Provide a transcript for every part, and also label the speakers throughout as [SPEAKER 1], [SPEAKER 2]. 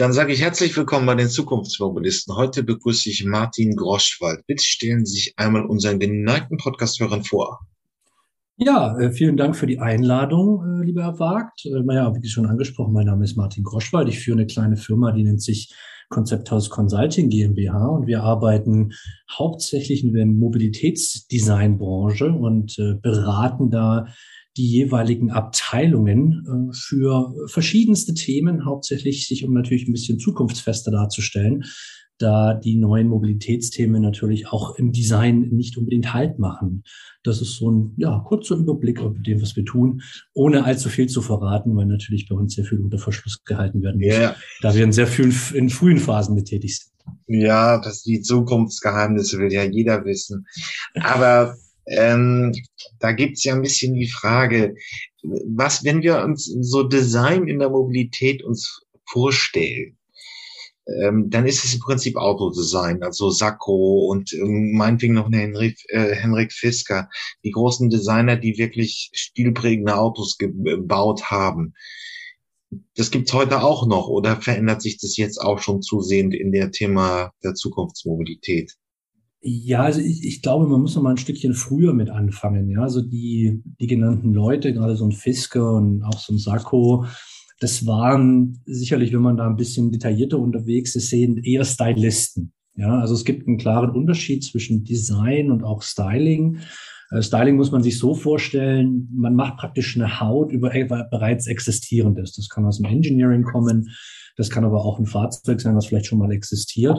[SPEAKER 1] Dann sage ich herzlich willkommen bei den Zukunftsmobilisten. Heute begrüße ich Martin Groschwald. Bitte stellen Sie sich einmal unseren geneigten Podcast-Hörern vor.
[SPEAKER 2] Ja, äh, vielen Dank für die Einladung, äh, lieber Herr Wagt. Äh, ja, wie schon angesprochen, mein Name ist Martin Groschwald. Ich führe eine kleine Firma, die nennt sich Konzepthaus Consulting GmbH und wir arbeiten hauptsächlich in der Mobilitätsdesignbranche und beraten da die jeweiligen Abteilungen äh, für verschiedenste Themen, hauptsächlich sich um natürlich ein bisschen zukunftsfester darzustellen, da die neuen Mobilitätsthemen natürlich auch im Design nicht unbedingt Halt machen. Das ist so ein ja, kurzer Überblick über dem, was wir tun, ohne allzu viel zu verraten, weil natürlich bei uns sehr viel unter Verschluss gehalten werden muss, yeah. da wir in sehr vielen in frühen Phasen mit tätig sind.
[SPEAKER 1] Ja, das die Zukunftsgeheimnisse will ja jeder wissen. Aber ähm, da gibt's ja ein bisschen die Frage, was, wenn wir uns so Design in der Mobilität uns vorstellen, ähm, dann ist es im Prinzip Autodesign, also Sacco und ähm, meinetwegen noch eine Henrik, äh, Henrik Fisker, die großen Designer, die wirklich stilprägende Autos gebaut haben. Das gibt's heute auch noch oder verändert sich das jetzt auch schon zusehend in der Thema der Zukunftsmobilität?
[SPEAKER 2] Ja, also ich, ich glaube, man muss noch mal ein Stückchen früher mit anfangen. Ja, also die, die genannten Leute, gerade so ein Fisker und auch so ein Sakko, das waren sicherlich, wenn man da ein bisschen detaillierter unterwegs ist, sehen eher Stylisten. Ja, also es gibt einen klaren Unterschied zwischen Design und auch Styling. Äh, Styling muss man sich so vorstellen, man macht praktisch eine Haut über bereits existierendes. Das kann aus dem Engineering kommen, das kann aber auch ein Fahrzeug sein, was vielleicht schon mal existiert.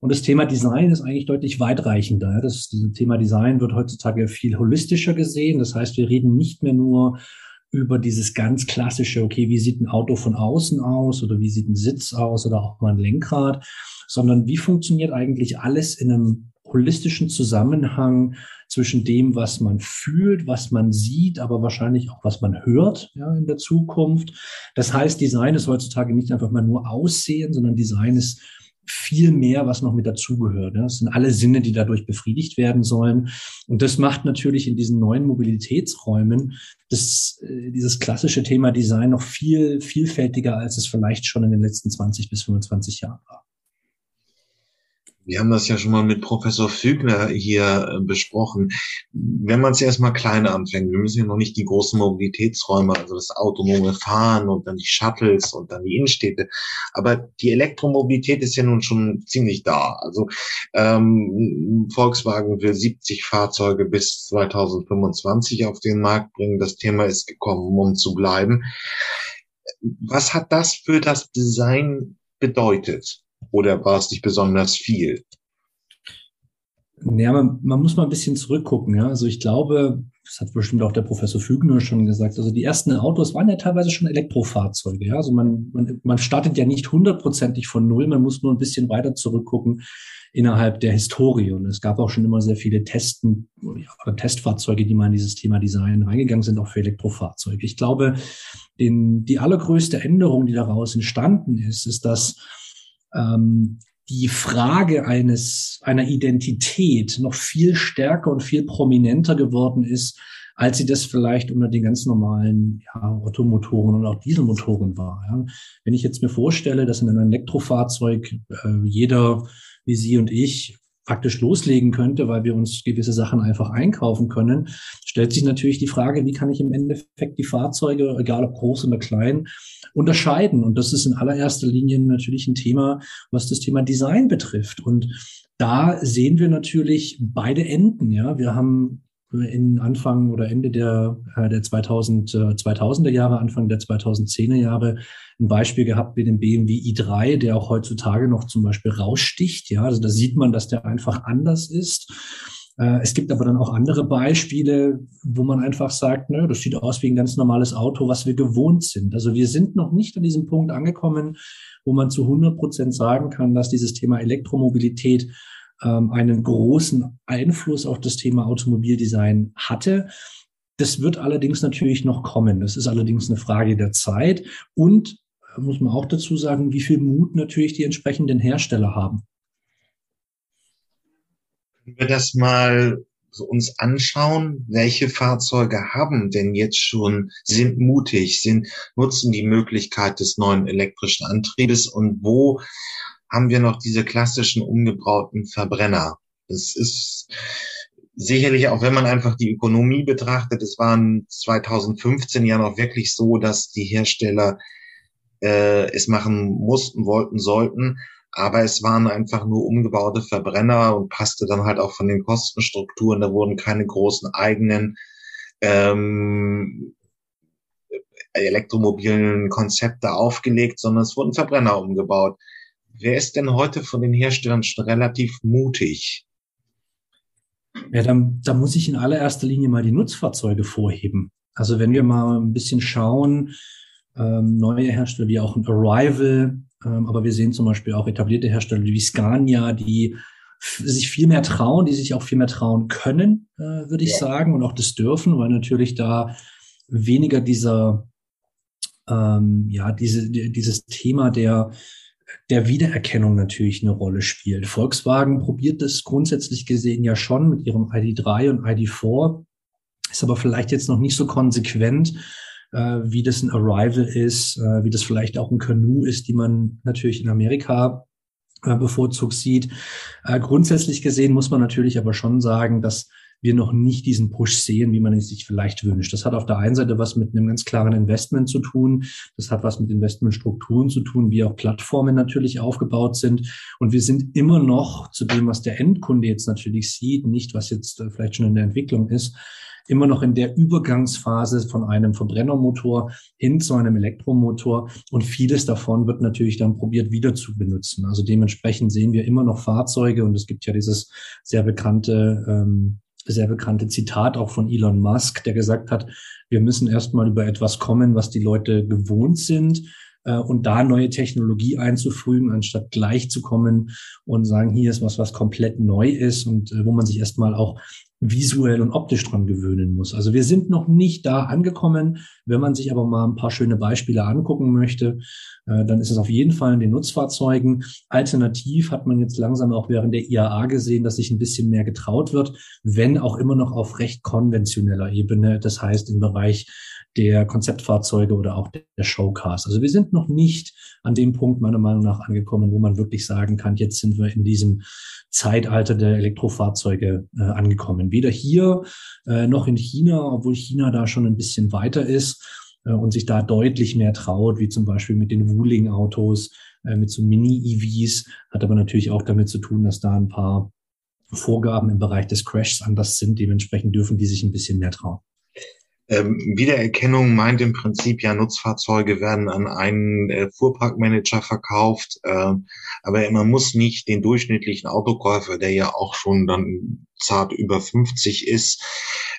[SPEAKER 2] Und das Thema Design ist eigentlich deutlich weitreichender. Das, Thema Design wird heutzutage viel holistischer gesehen. Das heißt, wir reden nicht mehr nur über dieses ganz klassische, okay, wie sieht ein Auto von außen aus oder wie sieht ein Sitz aus oder auch mal ein Lenkrad, sondern wie funktioniert eigentlich alles in einem holistischen Zusammenhang zwischen dem, was man fühlt, was man sieht, aber wahrscheinlich auch was man hört ja, in der Zukunft. Das heißt, Design ist heutzutage nicht einfach mal nur Aussehen, sondern Design ist viel mehr, was noch mit dazugehört. Das sind alle Sinne, die dadurch befriedigt werden sollen. Und das macht natürlich in diesen neuen Mobilitätsräumen das, äh, dieses klassische Thema Design noch viel vielfältiger, als es vielleicht schon in den letzten 20 bis 25 Jahren war.
[SPEAKER 1] Wir haben das ja schon mal mit Professor Fügner hier äh, besprochen. Wenn man es erstmal kleiner anfängt, wir müssen ja noch nicht die großen Mobilitätsräume, also das autonome Fahren und dann die Shuttles und dann die Innenstädte. Aber die Elektromobilität ist ja nun schon ziemlich da. Also ähm, Volkswagen will 70 Fahrzeuge bis 2025 auf den Markt bringen. Das Thema ist gekommen, um zu bleiben. Was hat das für das Design bedeutet? Oder war es nicht besonders viel?
[SPEAKER 2] Ja, man, man muss mal ein bisschen zurückgucken. Ja? Also ich glaube, das hat bestimmt auch der Professor Fügner schon gesagt, also die ersten Autos waren ja teilweise schon Elektrofahrzeuge. Ja? Also man, man, man startet ja nicht hundertprozentig von Null, man muss nur ein bisschen weiter zurückgucken innerhalb der Historie. Und es gab auch schon immer sehr viele Testen oder Testfahrzeuge, die mal in dieses Thema Design reingegangen sind, auch für Elektrofahrzeuge. Ich glaube, den, die allergrößte Änderung, die daraus entstanden ist, ist, dass ähm, die Frage eines, einer Identität noch viel stärker und viel prominenter geworden ist, als sie das vielleicht unter den ganz normalen ja, Automotoren und auch Dieselmotoren war. Ja. Wenn ich jetzt mir vorstelle, dass in einem Elektrofahrzeug äh, jeder wie Sie und ich praktisch loslegen könnte, weil wir uns gewisse Sachen einfach einkaufen können, stellt sich natürlich die Frage, wie kann ich im Endeffekt die Fahrzeuge, egal ob groß oder klein, unterscheiden. Und das ist in allererster Linie natürlich ein Thema, was das Thema Design betrifft. Und da sehen wir natürlich beide Enden. Ja, wir haben in Anfang oder Ende der, äh, der 2000, äh, 2000er Jahre, Anfang der 2010er Jahre ein Beispiel gehabt mit dem BMW i3, der auch heutzutage noch zum Beispiel raussticht. Ja, also da sieht man, dass der einfach anders ist. Äh, es gibt aber dann auch andere Beispiele, wo man einfach sagt, ne, das sieht aus wie ein ganz normales Auto, was wir gewohnt sind. Also wir sind noch nicht an diesem Punkt angekommen, wo man zu 100 Prozent sagen kann, dass dieses Thema Elektromobilität ähm, einen großen Einfluss auf das Thema Automobildesign hatte. Das wird allerdings natürlich noch kommen. Das ist allerdings eine Frage der Zeit und äh, muss man auch dazu sagen, wie viel Mut natürlich die entsprechenden Hersteller haben
[SPEAKER 1] wir das mal so uns anschauen, welche Fahrzeuge haben denn jetzt schon, sind mutig, sind, nutzen die Möglichkeit des neuen elektrischen Antriebes und wo haben wir noch diese klassischen umgebrauten Verbrenner? Das ist sicherlich auch, wenn man einfach die Ökonomie betrachtet, es waren 2015 ja noch wirklich so, dass die Hersteller äh, es machen mussten, wollten, sollten aber es waren einfach nur umgebaute Verbrenner und passte dann halt auch von den Kostenstrukturen. Da wurden keine großen eigenen ähm, elektromobilen Konzepte aufgelegt, sondern es wurden Verbrenner umgebaut. Wer ist denn heute von den Herstellern schon relativ mutig?
[SPEAKER 2] Ja, dann, da muss ich in allererster Linie mal die Nutzfahrzeuge vorheben. Also wenn wir mal ein bisschen schauen, ähm, neue Hersteller wie auch ein Arrival, ähm, aber wir sehen zum Beispiel auch etablierte Hersteller wie Scania, die sich viel mehr trauen, die sich auch viel mehr trauen können, äh, würde ich ja. sagen, und auch das dürfen, weil natürlich da weniger dieser, ähm, ja, diese, dieses Thema der, der Wiedererkennung natürlich eine Rolle spielt. Volkswagen probiert das grundsätzlich gesehen ja schon mit ihrem ID3 und ID4, ist aber vielleicht jetzt noch nicht so konsequent, äh, wie das ein Arrival ist, äh, wie das vielleicht auch ein Canoe ist, die man natürlich in Amerika äh, bevorzugt sieht. Äh, grundsätzlich gesehen muss man natürlich aber schon sagen, dass wir noch nicht diesen Push sehen, wie man es sich vielleicht wünscht. Das hat auf der einen Seite was mit einem ganz klaren Investment zu tun. Das hat was mit Investmentstrukturen zu tun, wie auch Plattformen natürlich aufgebaut sind. Und wir sind immer noch zu dem, was der Endkunde jetzt natürlich sieht, nicht was jetzt äh, vielleicht schon in der Entwicklung ist, immer noch in der Übergangsphase von einem Verbrennermotor hin zu einem Elektromotor. Und vieles davon wird natürlich dann probiert wieder zu benutzen. Also dementsprechend sehen wir immer noch Fahrzeuge und es gibt ja dieses sehr bekannte, ähm, sehr bekannte Zitat auch von Elon Musk, der gesagt hat, wir müssen erstmal über etwas kommen, was die Leute gewohnt sind äh, und da neue Technologie einzufügen, anstatt gleich zu kommen und sagen, hier ist was, was komplett neu ist und äh, wo man sich erstmal auch visuell und optisch dran gewöhnen muss. Also wir sind noch nicht da angekommen. Wenn man sich aber mal ein paar schöne Beispiele angucken möchte, äh, dann ist es auf jeden Fall in den Nutzfahrzeugen. Alternativ hat man jetzt langsam auch während der IAA gesehen, dass sich ein bisschen mehr getraut wird, wenn auch immer noch auf recht konventioneller Ebene. Das heißt im Bereich der Konzeptfahrzeuge oder auch der Showcars. Also wir sind noch nicht an dem Punkt meiner Meinung nach angekommen, wo man wirklich sagen kann, jetzt sind wir in diesem Zeitalter der Elektrofahrzeuge äh, angekommen. Weder hier äh, noch in China, obwohl China da schon ein bisschen weiter ist äh, und sich da deutlich mehr traut, wie zum Beispiel mit den Wuling-Autos, äh, mit so Mini-EVs, hat aber natürlich auch damit zu tun, dass da ein paar Vorgaben im Bereich des Crashs anders sind. Dementsprechend dürfen die sich ein bisschen mehr trauen.
[SPEAKER 1] Ähm, Wiedererkennung meint im Prinzip ja, Nutzfahrzeuge werden an einen äh, Fuhrparkmanager verkauft, äh, aber man muss nicht den durchschnittlichen Autokäufer, der ja auch schon dann zart über 50 ist,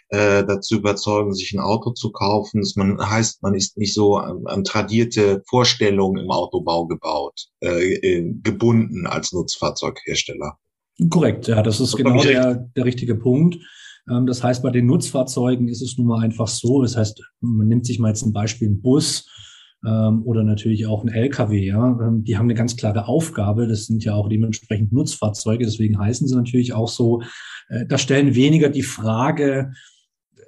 [SPEAKER 1] äh, dazu überzeugen, sich ein Auto zu kaufen. Das man, heißt, man ist nicht so an, an tradierte Vorstellungen im Autobau gebaut, äh, äh gebunden als Nutzfahrzeughersteller.
[SPEAKER 2] Korrekt, ja, das ist das genau der, der richtige Punkt. Ähm, das heißt, bei den Nutzfahrzeugen ist es nun mal einfach so. Das heißt, man nimmt sich mal jetzt ein Beispiel, ein Bus ähm, oder natürlich auch ein LKW. Ja, ähm, die haben eine ganz klare Aufgabe. Das sind ja auch dementsprechend Nutzfahrzeuge. Deswegen heißen sie natürlich auch so. Äh, da stellen weniger die Frage,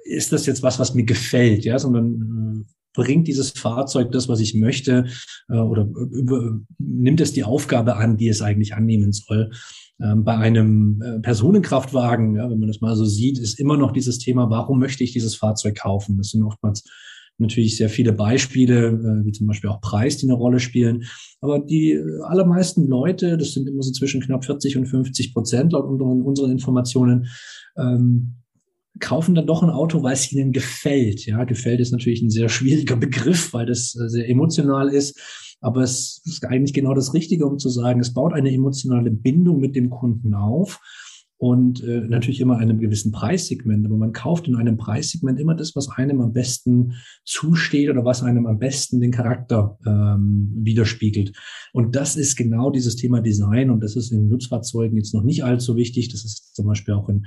[SPEAKER 2] ist das jetzt was, was mir gefällt, ja, sondern äh, bringt dieses Fahrzeug das, was ich möchte, äh, oder über, nimmt es die Aufgabe an, die es eigentlich annehmen soll. Ähm, bei einem äh, Personenkraftwagen, ja, wenn man das mal so sieht, ist immer noch dieses Thema, warum möchte ich dieses Fahrzeug kaufen? Das sind oftmals natürlich sehr viele Beispiele, äh, wie zum Beispiel auch Preis, die eine Rolle spielen. Aber die äh, allermeisten Leute, das sind immer so zwischen knapp 40 und 50 Prozent laut unseren Informationen, ähm, kaufen dann doch ein Auto, weil es ihnen gefällt. Ja, gefällt ist natürlich ein sehr schwieriger Begriff, weil das sehr emotional ist. Aber es ist eigentlich genau das Richtige, um zu sagen, es baut eine emotionale Bindung mit dem Kunden auf und äh, natürlich immer einem gewissen Preissegment. Aber man kauft in einem Preissegment immer das, was einem am besten zusteht oder was einem am besten den Charakter ähm, widerspiegelt. Und das ist genau dieses Thema Design und das ist in Nutzfahrzeugen jetzt noch nicht allzu wichtig. Das ist zum Beispiel auch in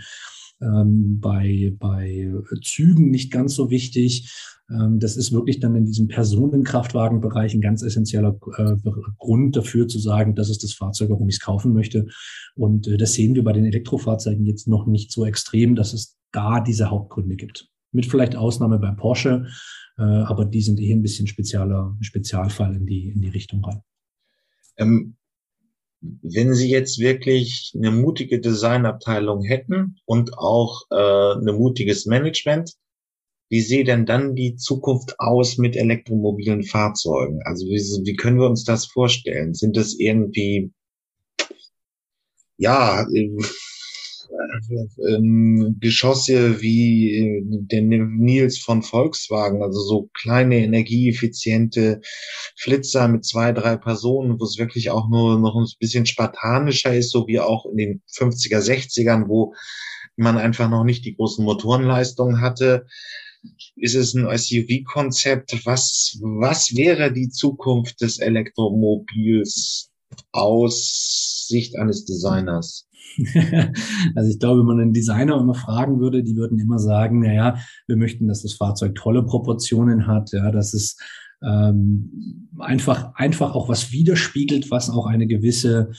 [SPEAKER 2] ähm, bei, bei Zügen nicht ganz so wichtig. Ähm, das ist wirklich dann in diesem Personenkraftwagenbereich ein ganz essentieller äh, Grund dafür zu sagen, das ist das Fahrzeug, warum ich es kaufen möchte. Und äh, das sehen wir bei den Elektrofahrzeugen jetzt noch nicht so extrem, dass es da diese Hauptgründe gibt. Mit vielleicht Ausnahme bei Porsche, äh, aber die sind eh ein bisschen spezieller, Spezialfall in die, in die Richtung rein.
[SPEAKER 1] Ähm, wenn Sie jetzt wirklich eine mutige Designabteilung hätten und auch äh, ein mutiges Management, wie sieht denn dann die Zukunft aus mit elektromobilen Fahrzeugen? Also wie, wie können wir uns das vorstellen? Sind das irgendwie, ja, ähm, Geschosse wie äh, der Nils von Volkswagen, also so kleine energieeffiziente Flitzer mit zwei, drei Personen, wo es wirklich auch nur noch ein bisschen spartanischer ist, so wie auch in den 50er, 60ern, wo man einfach noch nicht die großen Motorenleistungen hatte. Ist es ein SUV-Konzept? Was, was wäre die Zukunft des Elektromobils aus Sicht eines Designers?
[SPEAKER 2] also ich glaube, wenn man einen Designer immer fragen würde, die würden immer sagen, na ja, wir möchten, dass das Fahrzeug tolle Proportionen hat, ja, dass es ähm, einfach, einfach auch was widerspiegelt, was auch eine gewisse,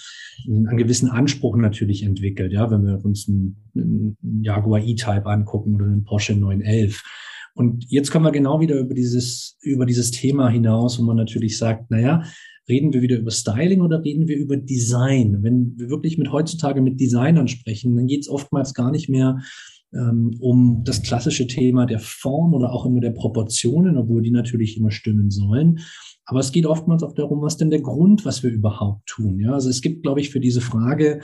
[SPEAKER 2] einen gewissen Anspruch natürlich entwickelt. Ja, wenn wir uns einen, einen Jaguar E-Type angucken oder einen Porsche 911. Und jetzt kommen wir genau wieder über dieses, über dieses Thema hinaus, wo man natürlich sagt, na ja, Reden wir wieder über Styling oder reden wir über Design? Wenn wir wirklich mit heutzutage mit Designern sprechen, dann geht es oftmals gar nicht mehr ähm, um das klassische Thema der Form oder auch immer der Proportionen, obwohl die natürlich immer stimmen sollen. Aber es geht oftmals auch darum, was denn der Grund, was wir überhaupt tun. Ja, also es gibt, glaube ich, für diese Frage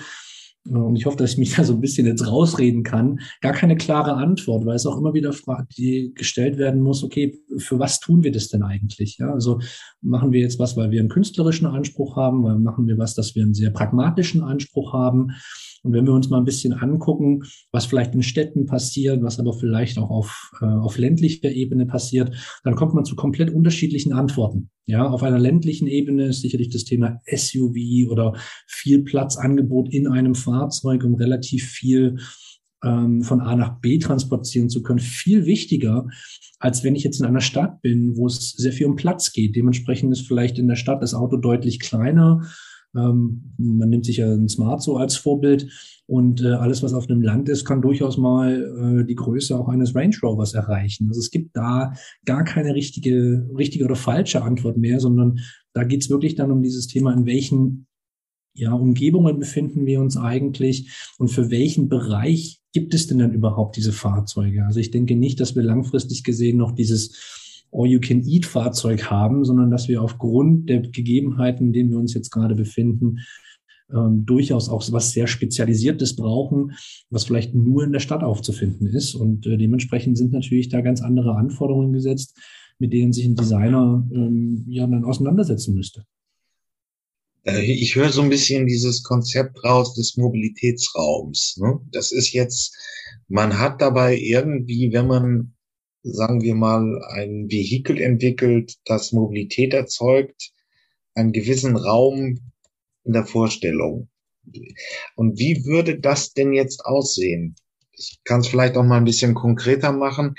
[SPEAKER 2] und ich hoffe, dass ich mich da so ein bisschen jetzt rausreden kann, gar keine klare Antwort, weil es auch immer wieder die gestellt werden muss, okay, für was tun wir das denn eigentlich? Ja, also machen wir jetzt was, weil wir einen künstlerischen Anspruch haben, weil machen wir was, dass wir einen sehr pragmatischen Anspruch haben? Und wenn wir uns mal ein bisschen angucken, was vielleicht in Städten passiert, was aber vielleicht auch auf, äh, auf ländlicher Ebene passiert, dann kommt man zu komplett unterschiedlichen Antworten. Ja, auf einer ländlichen Ebene ist sicherlich das Thema SUV oder viel Platzangebot in einem Fahrzeug, um relativ viel ähm, von A nach B transportieren zu können, viel wichtiger, als wenn ich jetzt in einer Stadt bin, wo es sehr viel um Platz geht. Dementsprechend ist vielleicht in der Stadt das Auto deutlich kleiner ähm, man nimmt sich ja ein Smart so als Vorbild und äh, alles, was auf einem Land ist, kann durchaus mal äh, die Größe auch eines Range Rovers erreichen. Also es gibt da gar keine richtige, richtige oder falsche Antwort mehr, sondern da geht es wirklich dann um dieses Thema, in welchen ja, Umgebungen befinden wir uns eigentlich und für welchen Bereich gibt es denn dann überhaupt diese Fahrzeuge? Also ich denke nicht, dass wir langfristig gesehen noch dieses All-You-Can-Eat-Fahrzeug haben, sondern dass wir aufgrund der Gegebenheiten, in denen wir uns jetzt gerade befinden, ähm, durchaus auch was sehr Spezialisiertes brauchen, was vielleicht nur in der Stadt aufzufinden ist. Und äh, dementsprechend sind natürlich da ganz andere Anforderungen gesetzt, mit denen sich ein Designer ähm, ja dann auseinandersetzen müsste.
[SPEAKER 1] Äh, ich höre so ein bisschen dieses Konzept raus des Mobilitätsraums. Ne? Das ist jetzt, man hat dabei irgendwie, wenn man sagen wir mal, ein Vehikel entwickelt, das Mobilität erzeugt, einen gewissen Raum in der Vorstellung. Und wie würde das denn jetzt aussehen? Ich kann es vielleicht auch mal ein bisschen konkreter machen.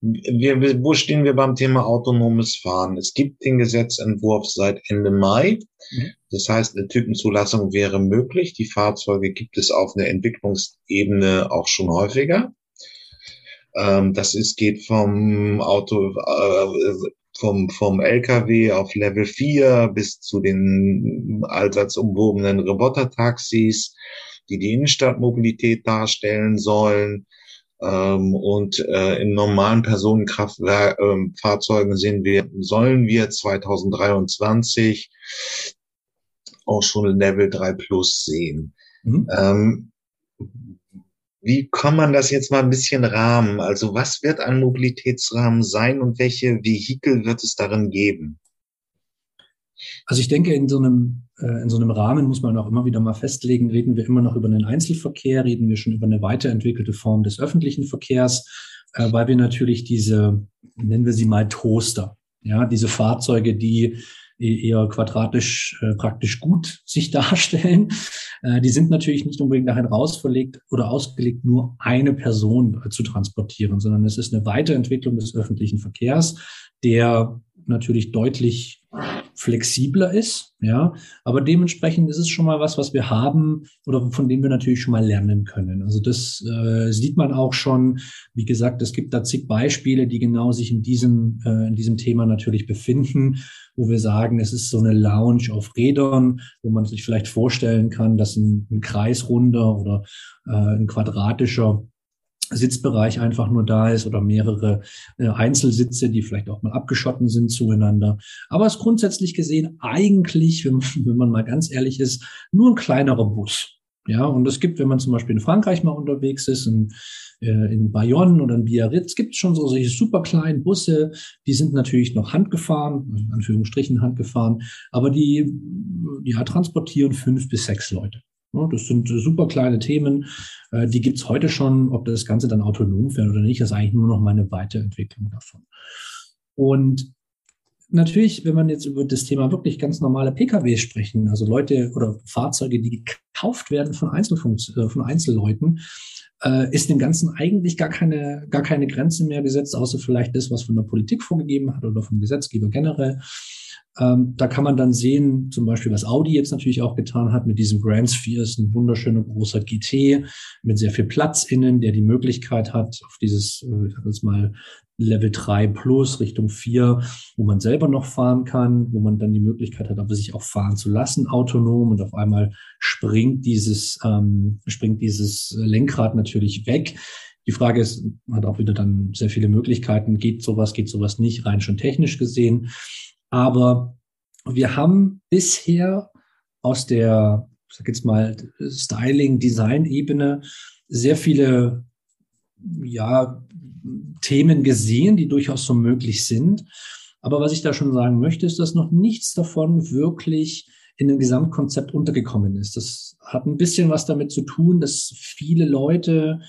[SPEAKER 1] Wir, wo stehen wir beim Thema autonomes Fahren? Es gibt den Gesetzentwurf seit Ende Mai. Mhm. Das heißt, eine Typenzulassung wäre möglich. Die Fahrzeuge gibt es auf einer Entwicklungsebene auch schon häufiger. Ähm, das ist, geht vom Auto, äh, vom, vom LKW auf Level 4 bis zu den allseits umwogenen Robotertaxis, die die Innenstadtmobilität darstellen sollen. Ähm, und äh, in normalen Personenkraftfahrzeugen äh, sehen wir, sollen wir 2023 auch schon Level 3 Plus sehen. Mhm. Ähm, wie kann man das jetzt mal ein bisschen rahmen? Also was wird ein Mobilitätsrahmen sein und welche Vehikel wird es darin geben?
[SPEAKER 2] Also ich denke, in so einem, äh, in so einem Rahmen muss man auch immer wieder mal festlegen, reden wir immer noch über einen Einzelverkehr, reden wir schon über eine weiterentwickelte Form des öffentlichen Verkehrs, äh, weil wir natürlich diese, nennen wir sie mal Toaster, Ja, diese Fahrzeuge, die eher quadratisch äh, praktisch gut sich darstellen. Äh, die sind natürlich nicht unbedingt dahin rausverlegt oder ausgelegt, nur eine Person äh, zu transportieren, sondern es ist eine Weiterentwicklung des öffentlichen Verkehrs, der natürlich deutlich flexibler ist, ja, aber dementsprechend ist es schon mal was, was wir haben oder von dem wir natürlich schon mal lernen können. Also das äh, sieht man auch schon. Wie gesagt, es gibt da zig Beispiele, die genau sich in diesem äh, in diesem Thema natürlich befinden, wo wir sagen, es ist so eine Lounge auf Rädern, wo man sich vielleicht vorstellen kann, dass ein, ein kreisrunder oder äh, ein quadratischer Sitzbereich einfach nur da ist oder mehrere äh, Einzelsitze, die vielleicht auch mal abgeschotten sind zueinander. Aber es ist grundsätzlich gesehen eigentlich, wenn man, wenn man mal ganz ehrlich ist, nur ein kleinerer Bus. Ja, und es gibt, wenn man zum Beispiel in Frankreich mal unterwegs ist, in, äh, in Bayonne oder in Biarritz, gibt es schon so solche super kleinen Busse, die sind natürlich noch handgefahren, in Anführungsstrichen handgefahren, aber die ja, transportieren fünf bis sechs Leute. Das sind super kleine Themen, äh, die gibt's heute schon. Ob das Ganze dann autonom fährt oder nicht, ist eigentlich nur noch meine Weiterentwicklung davon. Und natürlich, wenn man jetzt über das Thema wirklich ganz normale PKWs sprechen, also Leute oder Fahrzeuge, die gekauft werden von, Einzelfunks äh, von Einzelleuten, äh, ist dem Ganzen eigentlich gar keine, gar keine Grenze mehr gesetzt, außer vielleicht das, was von der Politik vorgegeben hat oder vom Gesetzgeber generell. Ähm, da kann man dann sehen, zum Beispiel, was Audi jetzt natürlich auch getan hat mit diesem Grand Sphere, ist ein wunderschöner großer GT mit sehr viel Platz innen, der die Möglichkeit hat, auf dieses, äh, ich sag jetzt mal, Level 3 plus Richtung 4, wo man selber noch fahren kann, wo man dann die Möglichkeit hat, aber sich auch fahren zu lassen, autonom und auf einmal springt dieses, ähm, springt dieses Lenkrad natürlich weg. Die Frage ist, hat auch wieder dann sehr viele Möglichkeiten. Geht sowas, geht sowas nicht, rein schon technisch gesehen. Aber wir haben bisher aus der, sag jetzt mal, Styling-Design-Ebene sehr viele, ja, Themen gesehen, die durchaus so möglich sind. Aber was ich da schon sagen möchte, ist, dass noch nichts davon wirklich in dem Gesamtkonzept untergekommen ist. Das hat ein bisschen was damit zu tun, dass viele Leute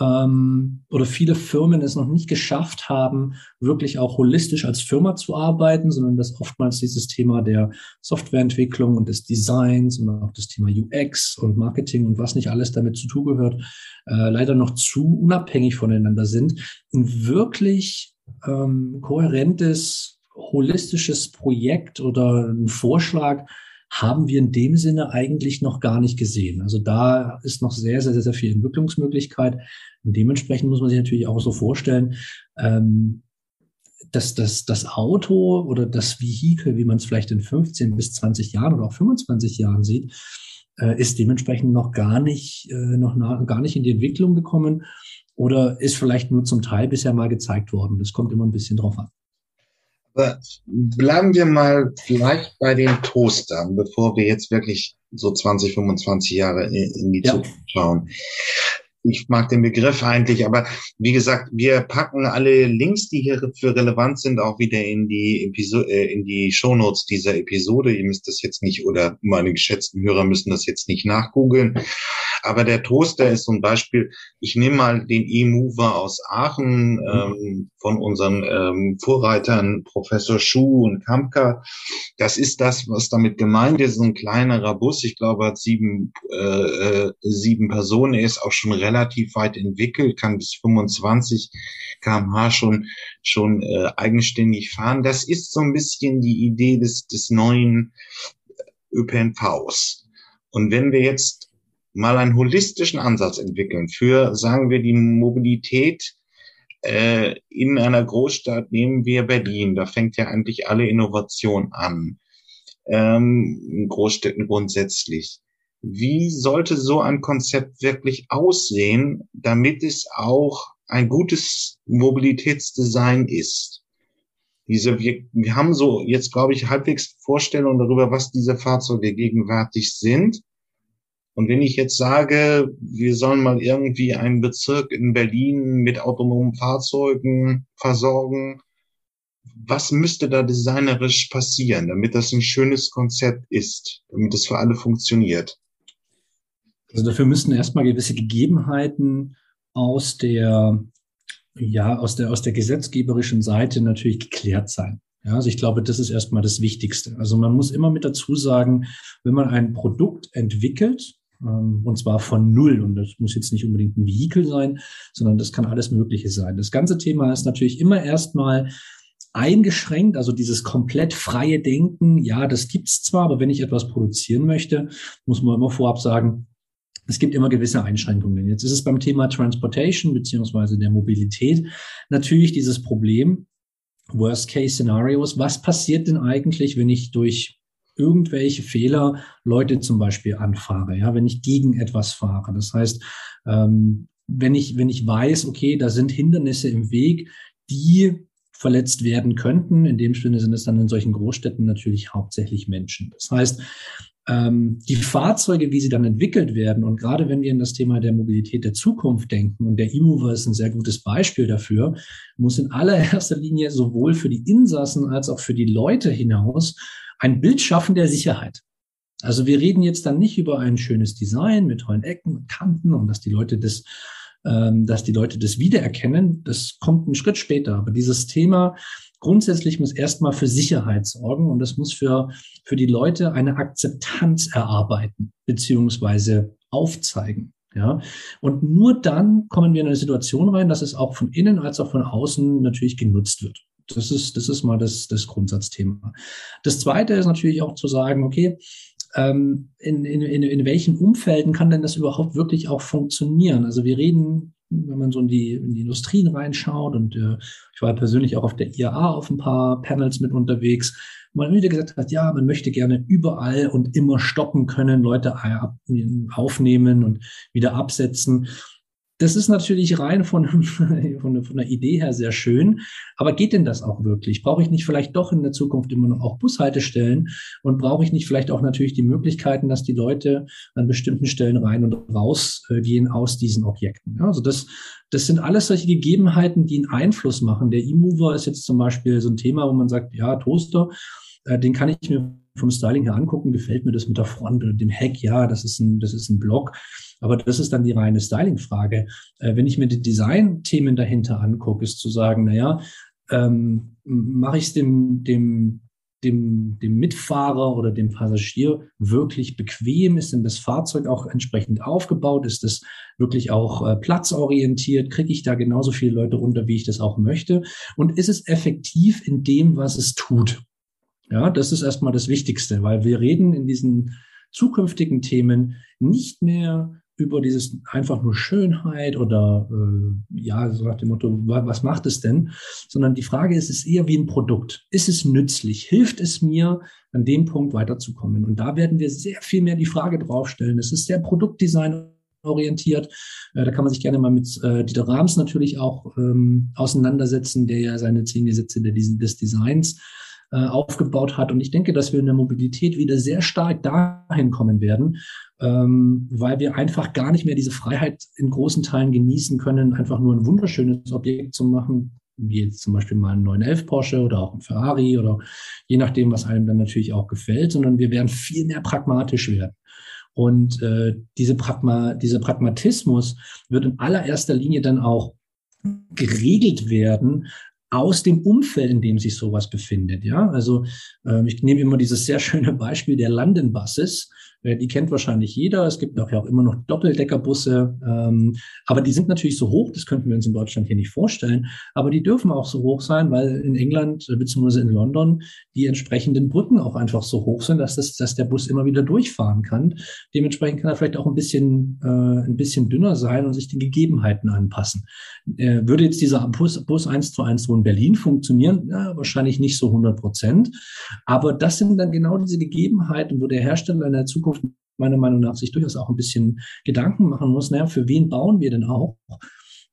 [SPEAKER 2] ähm, oder viele Firmen es noch nicht geschafft haben, wirklich auch holistisch als Firma zu arbeiten, sondern dass oftmals dieses Thema der Softwareentwicklung und des Designs und auch das Thema UX und Marketing und was nicht alles damit zu tun gehört, äh, leider noch zu unabhängig voneinander sind. Ein wirklich ähm, kohärentes, holistisches Projekt oder ein Vorschlag haben wir in dem Sinne eigentlich noch gar nicht gesehen. Also da ist noch sehr, sehr, sehr viel Entwicklungsmöglichkeit. Und dementsprechend muss man sich natürlich auch so vorstellen, ähm, dass das, das Auto oder das Vehikel, wie man es vielleicht in 15 bis 20 Jahren oder auch 25 Jahren sieht, äh, ist dementsprechend noch gar nicht, äh, noch na, gar nicht in die Entwicklung gekommen oder ist vielleicht nur zum Teil bisher mal gezeigt worden. Das kommt immer ein bisschen drauf an.
[SPEAKER 1] Aber bleiben wir mal vielleicht bei den Toastern, bevor wir jetzt wirklich so 20, 25 Jahre in, die ja. Zukunft schauen ich mag den Begriff eigentlich, aber wie gesagt, wir packen alle Links, die hier für relevant sind, auch wieder in die Episode, äh, in die Shownotes dieser Episode. Ihr müsst das jetzt nicht oder meine geschätzten Hörer müssen das jetzt nicht nachgoogeln. Aber der Toaster ist zum Beispiel, ich nehme mal den E-Mover aus Aachen ähm, von unseren ähm, Vorreitern Professor Schuh und Kampka. Das ist das, was damit gemeint ist, ein kleinerer Bus. Ich glaube, hat sieben, äh, äh sieben Personen, er ist auch schon relativ weit entwickelt, kann bis 25 kmh schon, schon äh, eigenständig fahren. Das ist so ein bisschen die Idee des, des neuen ÖPNVs. Und wenn wir jetzt mal einen holistischen Ansatz entwickeln für, sagen wir, die Mobilität äh, in einer Großstadt, nehmen wir Berlin, da fängt ja eigentlich alle Innovation an. Ähm, in Großstädten grundsätzlich. Wie sollte so ein Konzept wirklich aussehen, damit es auch ein gutes Mobilitätsdesign ist? Diese, wir, wir haben so jetzt, glaube ich, halbwegs Vorstellungen darüber, was diese Fahrzeuge gegenwärtig sind. Und wenn ich jetzt sage, wir sollen mal irgendwie einen Bezirk in Berlin mit autonomen Fahrzeugen versorgen, was müsste da designerisch passieren, damit das ein schönes Konzept ist, damit es für alle funktioniert?
[SPEAKER 2] Also dafür müssten erstmal gewisse Gegebenheiten aus der, ja, aus der, aus der gesetzgeberischen Seite natürlich geklärt sein. Ja, also ich glaube, das ist erstmal das Wichtigste. Also man muss immer mit dazu sagen, wenn man ein Produkt entwickelt, ähm, und zwar von null, und das muss jetzt nicht unbedingt ein Vehikel sein, sondern das kann alles Mögliche sein. Das ganze Thema ist natürlich immer erstmal eingeschränkt, also dieses komplett freie Denken, ja, das gibt's zwar, aber wenn ich etwas produzieren möchte, muss man immer vorab sagen, es gibt immer gewisse Einschränkungen. Jetzt ist es beim Thema Transportation beziehungsweise der Mobilität natürlich dieses Problem, Worst-Case-Szenarios. Was passiert denn eigentlich, wenn ich durch irgendwelche Fehler Leute zum Beispiel anfahre, ja, wenn ich gegen etwas fahre. Das heißt, ähm, wenn ich, wenn ich weiß, okay, da sind Hindernisse im Weg, die verletzt werden könnten. In dem Sinne sind es dann in solchen Großstädten natürlich hauptsächlich Menschen. Das heißt, die Fahrzeuge, wie sie dann entwickelt werden, und gerade wenn wir in das Thema der Mobilität der Zukunft denken, und der E-Mover ist ein sehr gutes Beispiel dafür, muss in allererster Linie sowohl für die Insassen als auch für die Leute hinaus ein Bild schaffen der Sicherheit. Also wir reden jetzt dann nicht über ein schönes Design mit tollen Ecken und Kanten und dass die Leute das, ähm, dass die Leute das wiedererkennen. Das kommt einen Schritt später. Aber dieses Thema grundsätzlich muss erstmal für Sicherheit sorgen und das muss für, für die Leute eine Akzeptanz erarbeiten beziehungsweise aufzeigen. Ja, und nur dann kommen wir in eine Situation rein, dass es auch von innen als auch von außen natürlich genutzt wird. Das ist, das ist mal das, das Grundsatzthema. Das zweite ist natürlich auch zu sagen, okay, ähm, in, in, in, in welchen Umfelden kann denn das überhaupt wirklich auch funktionieren? Also wir reden wenn man so in die, in die Industrien reinschaut und äh, ich war persönlich auch auf der IAA auf ein paar Panels mit unterwegs, man wieder gesagt hat, ja, man möchte gerne überall und immer stoppen können, Leute aufnehmen und wieder absetzen. Das ist natürlich rein von, von, von der Idee her sehr schön. Aber geht denn das auch wirklich? Brauche ich nicht vielleicht doch in der Zukunft immer noch auch Bushaltestellen? Und brauche ich nicht vielleicht auch natürlich die Möglichkeiten, dass die Leute an bestimmten Stellen rein und raus äh, aus diesen Objekten? Ja, also das, das sind alles solche Gegebenheiten, die einen Einfluss machen. Der E-Mover ist jetzt zum Beispiel so ein Thema, wo man sagt, ja, Toaster, äh, den kann ich mir vom Styling her angucken, gefällt mir das mit der Front oder dem Heck, ja, das ist ein, das ist ein Block. Aber das ist dann die reine Styling-Frage. Äh, wenn ich mir die Design-Themen dahinter angucke, ist zu sagen, naja, ähm, mache ich es dem, dem, dem, dem Mitfahrer oder dem Passagier wirklich bequem? Ist denn das Fahrzeug auch entsprechend aufgebaut? Ist es wirklich auch äh, platzorientiert? Kriege ich da genauso viele Leute runter, wie ich das auch möchte? Und ist es effektiv in dem, was es tut? Ja, das ist erstmal das Wichtigste, weil wir reden in diesen zukünftigen Themen nicht mehr über dieses einfach nur Schönheit oder äh, ja, so nach dem Motto, was macht es denn? Sondern die Frage ist, ist eher wie ein Produkt. Ist es nützlich? Hilft es mir, an dem Punkt weiterzukommen? Und da werden wir sehr viel mehr die Frage draufstellen. Es ist sehr Produktdesign orientiert. Äh, da kann man sich gerne mal mit äh, Dieter Rams natürlich auch ähm, auseinandersetzen, der ja seine zehn Gesetze des Designs äh, aufgebaut hat. Und ich denke, dass wir in der Mobilität wieder sehr stark dahin kommen werden, ähm, weil wir einfach gar nicht mehr diese Freiheit in großen Teilen genießen können, einfach nur ein wunderschönes Objekt zu machen, wie jetzt zum Beispiel mal einen 911 Porsche oder auch ein Ferrari oder je nachdem, was einem dann natürlich auch gefällt, sondern wir werden viel mehr pragmatisch werden. Und äh, diese Pragma, dieser Pragmatismus wird in allererster Linie dann auch geregelt werden aus dem Umfeld, in dem sich sowas befindet. Ja, also ähm, ich nehme immer dieses sehr schöne Beispiel der London Buses. Äh, die kennt wahrscheinlich jeder. Es gibt auch ja auch immer noch Doppeldeckerbusse, ähm, aber die sind natürlich so hoch, das könnten wir uns in Deutschland hier nicht vorstellen. Aber die dürfen auch so hoch sein, weil in England äh, bzw. in London die entsprechenden Brücken auch einfach so hoch sind, dass, das, dass der Bus immer wieder durchfahren kann. Dementsprechend kann er vielleicht auch ein bisschen, äh, ein bisschen dünner sein und sich den Gegebenheiten anpassen. Würde jetzt dieser Bus, Bus eins zu eins so in Berlin funktionieren? Ja, wahrscheinlich nicht so 100 Prozent. Aber das sind dann genau diese Gegebenheiten, wo der Hersteller in der Zukunft Zukunft meiner Meinung nach sich durchaus auch ein bisschen Gedanken machen muss, naja, für wen bauen wir denn auch?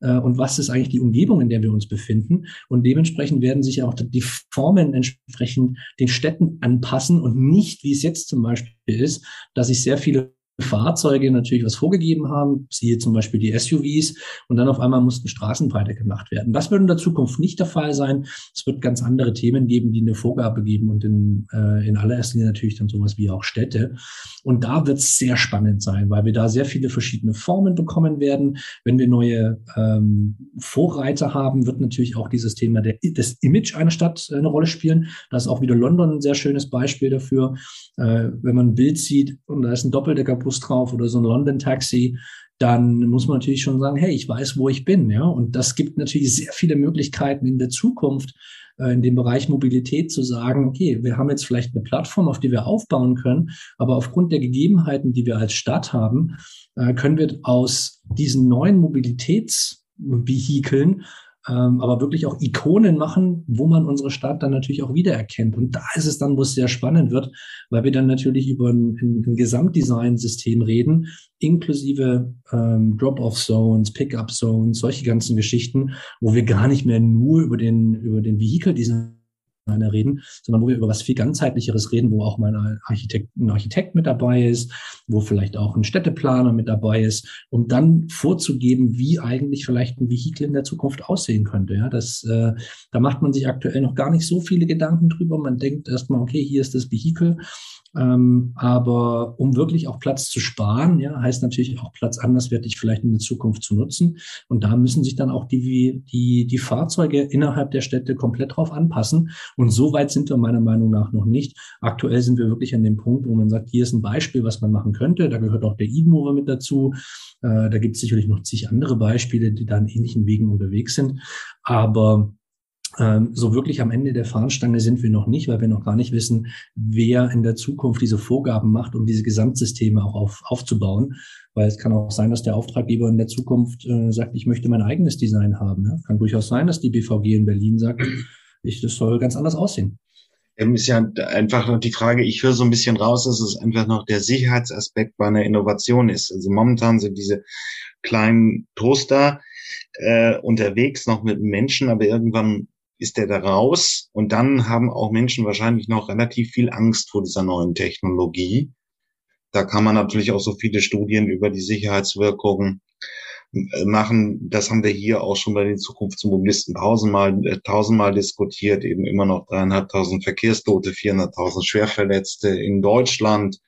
[SPEAKER 2] Äh, und was ist eigentlich die Umgebung, in der wir uns befinden? Und dementsprechend werden sich auch die Formen entsprechend den Städten anpassen und nicht, wie es jetzt zum Beispiel ist, dass ich sehr viele Fahrzeuge natürlich was vorgegeben haben, siehe zum Beispiel die SUVs, und dann auf einmal mussten Straßen breiter gemacht werden. Das wird in der Zukunft nicht der Fall sein. Es wird ganz andere Themen geben, die eine Vorgabe geben und in, äh, in allererster Linie natürlich dann sowas wie auch Städte. Und da wird es sehr spannend sein, weil wir da sehr viele verschiedene Formen bekommen werden. Wenn wir neue ähm, Vorreiter haben, wird natürlich auch dieses Thema der, des Image einer Stadt eine Rolle spielen. Da ist auch wieder London ein sehr schönes Beispiel dafür. Äh, wenn man ein Bild sieht und da ist ein Doppeldecker Bus drauf oder so ein London Taxi, dann muss man natürlich schon sagen, hey, ich weiß, wo ich bin, ja. Und das gibt natürlich sehr viele Möglichkeiten in der Zukunft, äh, in dem Bereich Mobilität zu sagen, okay, wir haben jetzt vielleicht eine Plattform, auf die wir aufbauen können, aber aufgrund der Gegebenheiten, die wir als Stadt haben, äh, können wir aus diesen neuen Mobilitätsvehikeln ähm, aber wirklich auch Ikonen machen, wo man unsere Stadt dann natürlich auch wiedererkennt. Und da ist es dann, wo es sehr spannend wird, weil wir dann natürlich über ein, ein Gesamtdesign-System reden, inklusive ähm, Drop-off-Zones, Pick-up-Zones, solche ganzen Geschichten, wo wir gar nicht mehr nur über den, über den Vehicle-Design reden, sondern wo wir über was viel ganzheitlicheres reden, wo auch mal ein Architekt, ein Architekt mit dabei ist, wo vielleicht auch ein Städteplaner mit dabei ist, um dann vorzugeben, wie eigentlich vielleicht ein Vehikel in der Zukunft aussehen könnte. Ja, das, äh, da macht man sich aktuell noch gar nicht so viele Gedanken drüber. Man denkt erstmal, okay, hier ist das Vehikel ähm, aber um wirklich auch Platz zu sparen, ja, heißt natürlich auch Platz anderswertig vielleicht in der Zukunft zu nutzen. Und da müssen sich dann auch die, die, die Fahrzeuge innerhalb der Städte komplett drauf anpassen. Und so weit sind wir meiner Meinung nach noch nicht. Aktuell sind wir wirklich an dem Punkt, wo man sagt, hier ist ein Beispiel, was man machen könnte. Da gehört auch der E-Mover mit dazu. Äh, da gibt es sicherlich noch zig andere Beispiele, die da in ähnlichen Wegen unterwegs sind. Aber so wirklich am Ende der Fahnenstange sind wir noch nicht, weil wir noch gar nicht wissen, wer in der Zukunft diese Vorgaben macht, um diese Gesamtsysteme auch auf, aufzubauen. Weil es kann auch sein, dass der Auftraggeber in der Zukunft äh, sagt, ich möchte mein eigenes Design haben. Ja? Kann durchaus sein, dass die BVG in Berlin sagt, ich, das soll ganz anders aussehen.
[SPEAKER 1] Ähm, ist ja einfach noch die Frage, ich höre so ein bisschen raus, dass es einfach noch der Sicherheitsaspekt bei einer Innovation ist. Also momentan sind diese kleinen Toaster äh, unterwegs noch mit Menschen, aber irgendwann ist der da raus. Und dann haben auch Menschen wahrscheinlich noch relativ viel Angst vor dieser neuen Technologie. Da kann man natürlich auch so viele Studien über die Sicherheitswirkungen äh, machen. Das haben wir hier auch schon bei den Zukunftsmobilisten tausendmal, äh, tausendmal diskutiert. Eben immer noch dreieinhalbtausend Verkehrstote, 400.000 Schwerverletzte in Deutschland.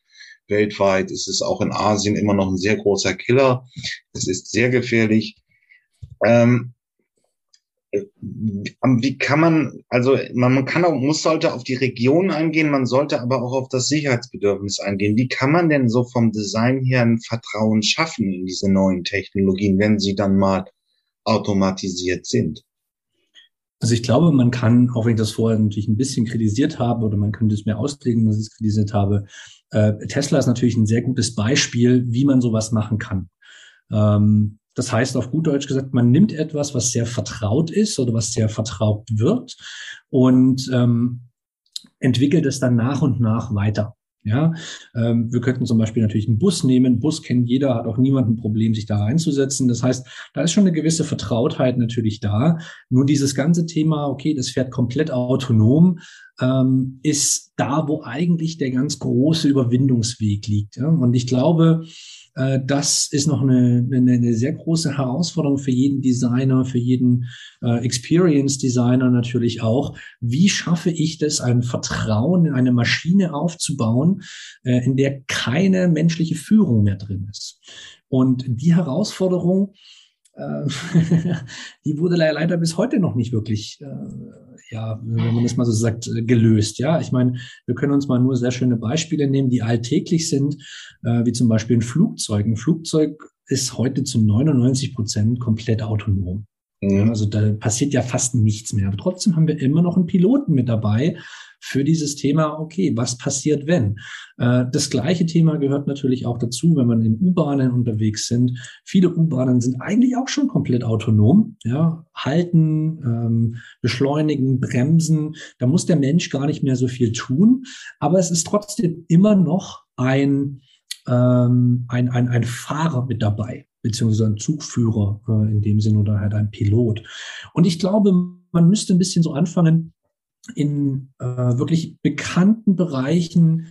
[SPEAKER 1] Weltweit ist es auch in Asien immer noch ein sehr großer Killer. Es ist sehr gefährlich. Ähm, wie kann man, also man kann auch, muss sollte auf die Region eingehen, man sollte aber auch auf das Sicherheitsbedürfnis eingehen. Wie kann man denn so vom Design her ein Vertrauen schaffen in diese neuen Technologien, wenn sie dann mal automatisiert sind?
[SPEAKER 2] Also ich glaube, man kann, auch wenn ich das vorher natürlich ein bisschen kritisiert habe oder man könnte es mir auslegen, dass ich es kritisiert habe, äh, Tesla ist natürlich ein sehr gutes Beispiel, wie man sowas machen kann. Ähm, das heißt auf gut Deutsch gesagt, man nimmt etwas, was sehr vertraut ist oder was sehr vertraut wird und ähm, entwickelt es dann nach und nach weiter. Ja, ähm, wir könnten zum Beispiel natürlich einen Bus nehmen. Bus kennt jeder, hat auch niemand ein Problem, sich da reinzusetzen. Das heißt, da ist schon eine gewisse Vertrautheit natürlich da. Nur dieses ganze Thema, okay, das fährt komplett autonom, ähm, ist da, wo eigentlich der ganz große Überwindungsweg liegt. Ja? Und ich glaube, äh, das ist noch eine, eine, eine, sehr große Herausforderung für jeden Designer, für jeden äh, Experience-Designer natürlich auch. Wie schaffe ich das, ein Vertrauen in eine Maschine aufzubauen, äh, in der keine menschliche Führung mehr drin ist? Und die Herausforderung, die wurde leider bis heute noch nicht wirklich, äh, ja, wenn man das mal so sagt, äh, gelöst. Ja, ich meine, wir können uns mal nur sehr schöne Beispiele nehmen, die alltäglich sind, wie zum Beispiel ein Flugzeug. Ein Flugzeug ist heute zu 99 Prozent komplett autonom. Also da passiert ja fast nichts mehr. Aber trotzdem haben wir immer noch einen Piloten mit dabei, für dieses Thema, okay, was passiert, wenn? Äh, das gleiche Thema gehört natürlich auch dazu, wenn man in U-Bahnen unterwegs sind. Viele U-Bahnen sind eigentlich auch schon komplett autonom, ja, halten, ähm, beschleunigen, bremsen. Da muss der Mensch gar nicht mehr so viel tun, aber es ist trotzdem immer noch ein, ähm, ein, ein, ein Fahrer mit dabei beziehungsweise ein Zugführer äh, in dem Sinn oder halt ein Pilot. Und ich glaube, man müsste ein bisschen so anfangen, in äh, wirklich bekannten Bereichen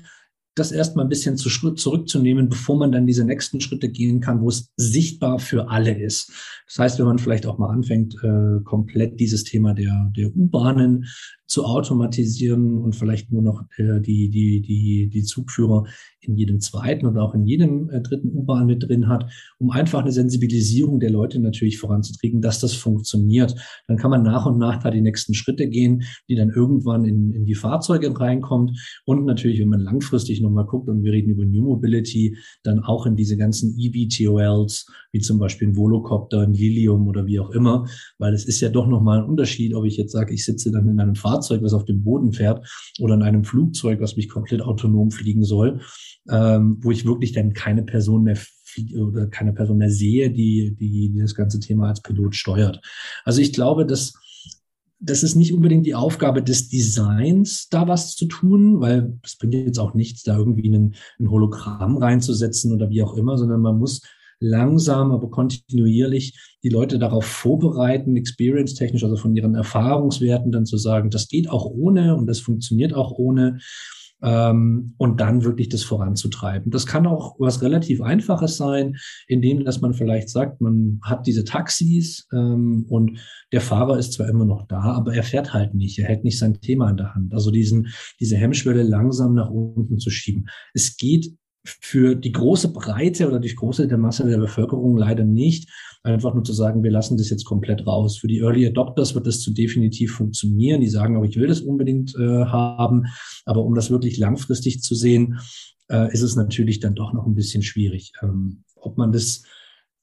[SPEAKER 2] das erstmal ein bisschen zu, zurückzunehmen, bevor man dann diese nächsten Schritte gehen kann, wo es sichtbar für alle ist. Das heißt, wenn man vielleicht auch mal anfängt, äh, komplett dieses Thema der, der U-Bahnen zu automatisieren und vielleicht nur noch äh, die, die, die, die Zugführer in jedem zweiten oder auch in jedem äh, dritten U-Bahn mit drin hat, um einfach eine Sensibilisierung der Leute natürlich voranzukriegen, dass das funktioniert. Dann kann man nach und nach da die nächsten Schritte gehen, die dann irgendwann in, in die Fahrzeuge reinkommt und natürlich, wenn man langfristig nochmal guckt und wir reden über New Mobility, dann auch in diese ganzen EVTOLs, wie zum Beispiel ein Volocopter, ein Lilium oder wie auch immer, weil es ist ja doch nochmal ein Unterschied, ob ich jetzt sage, ich sitze dann in einem Fahrzeug, was auf dem Boden fährt oder in einem Flugzeug, was mich komplett autonom fliegen soll, ähm, wo ich wirklich dann keine Person mehr oder keine Person mehr sehe, die, die, das ganze Thema als Pilot steuert. Also ich glaube, dass das ist nicht unbedingt die Aufgabe des Designs, da was zu tun, weil es bringt jetzt auch nichts, da irgendwie einen, ein Hologramm reinzusetzen oder wie auch immer, sondern man muss langsam, aber kontinuierlich die Leute darauf vorbereiten, experience-technisch, also von ihren Erfahrungswerten dann zu sagen, das geht auch ohne und das funktioniert auch ohne ähm, und dann wirklich das voranzutreiben. Das kann auch was relativ Einfaches sein, indem dass man vielleicht sagt, man hat diese Taxis ähm, und der Fahrer ist zwar immer noch da, aber er fährt halt nicht, er hält nicht sein Thema in der Hand. Also diesen, diese Hemmschwelle langsam nach unten zu schieben. Es geht für die große Breite oder die große der Masse der Bevölkerung leider nicht. Einfach nur zu sagen, wir lassen das jetzt komplett raus. Für die Early Adopters wird das zu definitiv funktionieren. Die sagen auch, ich will das unbedingt äh, haben. Aber um das wirklich langfristig zu sehen, äh, ist es natürlich dann doch noch ein bisschen schwierig. Ähm, ob man das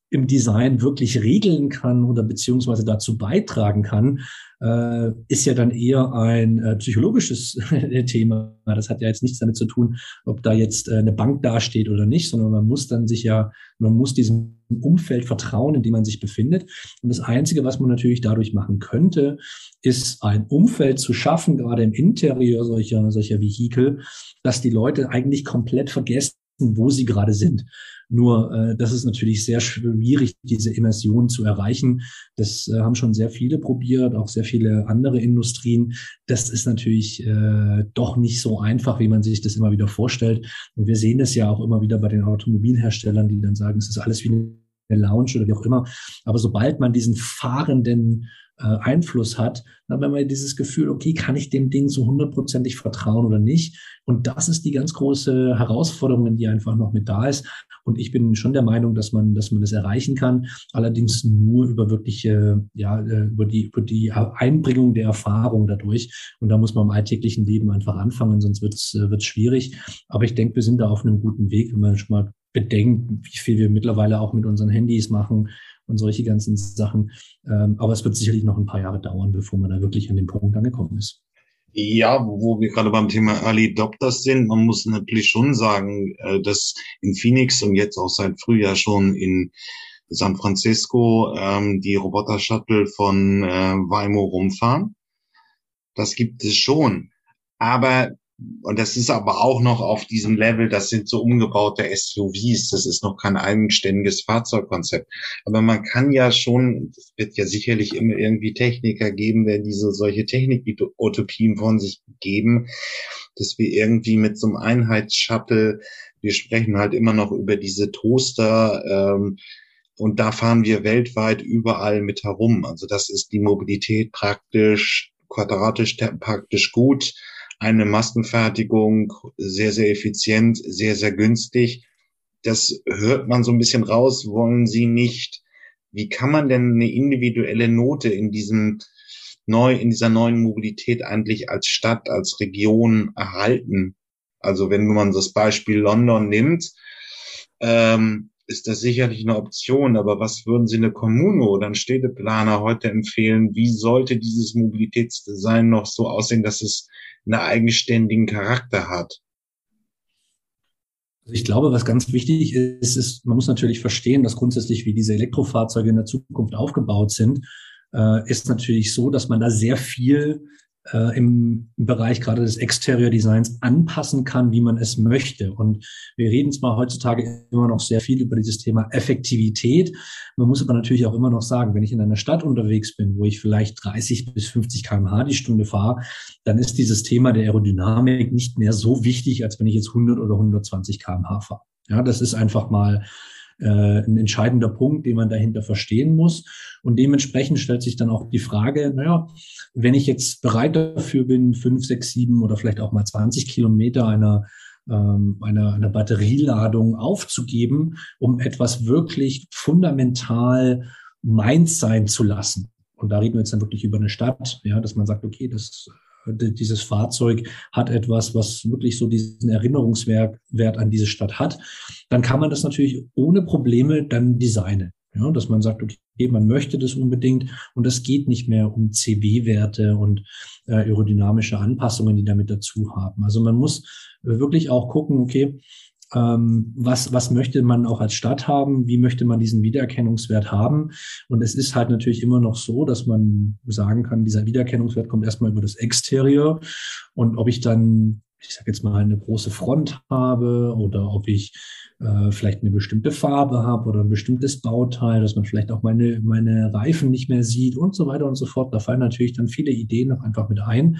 [SPEAKER 2] im Design wirklich regeln kann oder beziehungsweise dazu beitragen kann, äh, ist ja dann eher ein äh, psychologisches Thema. Das hat ja jetzt nichts damit zu tun, ob da jetzt äh, eine Bank dasteht oder nicht, sondern man muss dann sich ja, man muss diesem Umfeld vertrauen, in dem man sich befindet. Und das Einzige, was man natürlich dadurch machen könnte, ist ein Umfeld zu schaffen, gerade im Interieur solcher, solcher Vehikel, dass die Leute eigentlich komplett vergessen, wo sie gerade sind. Nur äh, das ist natürlich sehr schwierig, diese Immersion zu erreichen. Das äh, haben schon sehr viele probiert, auch sehr viele andere Industrien. Das ist natürlich äh, doch nicht so einfach, wie man sich das immer wieder vorstellt. Und wir sehen das ja auch immer wieder bei den Automobilherstellern, die dann sagen, es ist alles wie eine Lounge oder wie auch immer. Aber sobald man diesen fahrenden äh, Einfluss hat, dann haben wir dieses Gefühl, okay, kann ich dem Ding so hundertprozentig vertrauen oder nicht? Und das ist die ganz große Herausforderung, die einfach noch mit da ist. Und ich bin schon der Meinung, dass man, dass man das erreichen kann. Allerdings nur über wirkliche, ja, äh, über die, über die Einbringung der Erfahrung dadurch. Und da muss man im alltäglichen Leben einfach anfangen, sonst wird es äh, schwierig. Aber ich denke, wir sind da auf einem guten Weg, wenn man schon mal bedenkt, wie viel wir mittlerweile auch mit unseren Handys machen und solche ganzen Sachen. Ähm, aber es wird sicherlich noch ein paar Jahre dauern, bevor man da wirklich an den Punkt angekommen ist.
[SPEAKER 1] Ja, wo wir gerade beim Thema Early Adopters sind, man muss natürlich schon sagen, äh, dass in Phoenix und jetzt auch seit Frühjahr schon in San Francisco ähm, die Roboter-Shuttle von äh, Waymo rumfahren. Das gibt es schon. Aber und das ist aber auch noch auf diesem Level, das sind so umgebaute SUVs, das ist noch kein eigenständiges Fahrzeugkonzept. Aber man kann ja schon, es wird ja sicherlich immer irgendwie Techniker geben, der diese solche Technik-Utopien von sich geben, dass wir irgendwie mit so einem Einheitsshuttle, wir sprechen halt immer noch über diese Toaster, ähm, und da fahren wir weltweit überall mit herum. Also das ist die Mobilität praktisch, quadratisch praktisch gut eine Maskenfertigung sehr, sehr effizient, sehr, sehr günstig. Das hört man so ein bisschen raus, wollen Sie nicht. Wie kann man denn eine individuelle Note in diesem neu, in dieser neuen Mobilität eigentlich als Stadt, als Region erhalten? Also wenn man das Beispiel London nimmt, ähm, ist das sicherlich eine Option, aber was würden Sie eine Kommune oder ein Städteplaner heute empfehlen? Wie sollte dieses Mobilitätsdesign noch so aussehen, dass es einen eigenständigen Charakter hat.
[SPEAKER 2] Also ich glaube, was ganz wichtig ist, ist, man muss natürlich verstehen, dass grundsätzlich, wie diese Elektrofahrzeuge in der Zukunft aufgebaut sind, äh, ist natürlich so, dass man da sehr viel äh, im Bereich gerade des Exterior Designs anpassen kann, wie man es möchte. Und wir reden zwar heutzutage immer noch sehr viel über dieses Thema Effektivität. Man muss aber natürlich auch immer noch sagen, wenn ich in einer Stadt unterwegs bin, wo ich vielleicht 30 bis 50 kmh die Stunde fahre, dann ist dieses Thema der Aerodynamik nicht mehr so wichtig, als wenn ich jetzt 100 oder 120 kmh fahre. Ja, das ist einfach mal äh, ein entscheidender Punkt, den man dahinter verstehen muss. Und dementsprechend stellt sich dann auch die Frage, naja, wenn ich jetzt bereit dafür bin, fünf, sechs, sieben oder vielleicht auch mal 20 Kilometer einer ähm, einer, einer Batterieladung aufzugeben, um etwas wirklich fundamental meins sein zu lassen. Und da reden wir jetzt dann wirklich über eine Stadt, ja, dass man sagt, okay, das dieses Fahrzeug hat etwas, was wirklich so diesen Erinnerungswert Wert an diese Stadt hat, dann kann man das natürlich ohne Probleme dann designen. Ja, dass man sagt, okay, man möchte das unbedingt und es geht nicht mehr um CB-Werte und äh, aerodynamische Anpassungen, die damit dazu haben. Also man muss wirklich auch gucken, okay, ähm, was, was möchte man auch als Stadt haben, wie möchte man diesen Wiedererkennungswert haben. Und es ist halt natürlich immer noch so, dass man sagen kann, dieser Wiedererkennungswert kommt erstmal über das Exterieur. Und ob ich dann, ich sage jetzt mal, eine große Front habe oder ob ich äh, vielleicht eine bestimmte Farbe habe oder ein bestimmtes Bauteil, dass man vielleicht auch meine, meine Reifen nicht mehr sieht und so weiter und so fort. Da fallen natürlich dann viele Ideen noch einfach mit ein.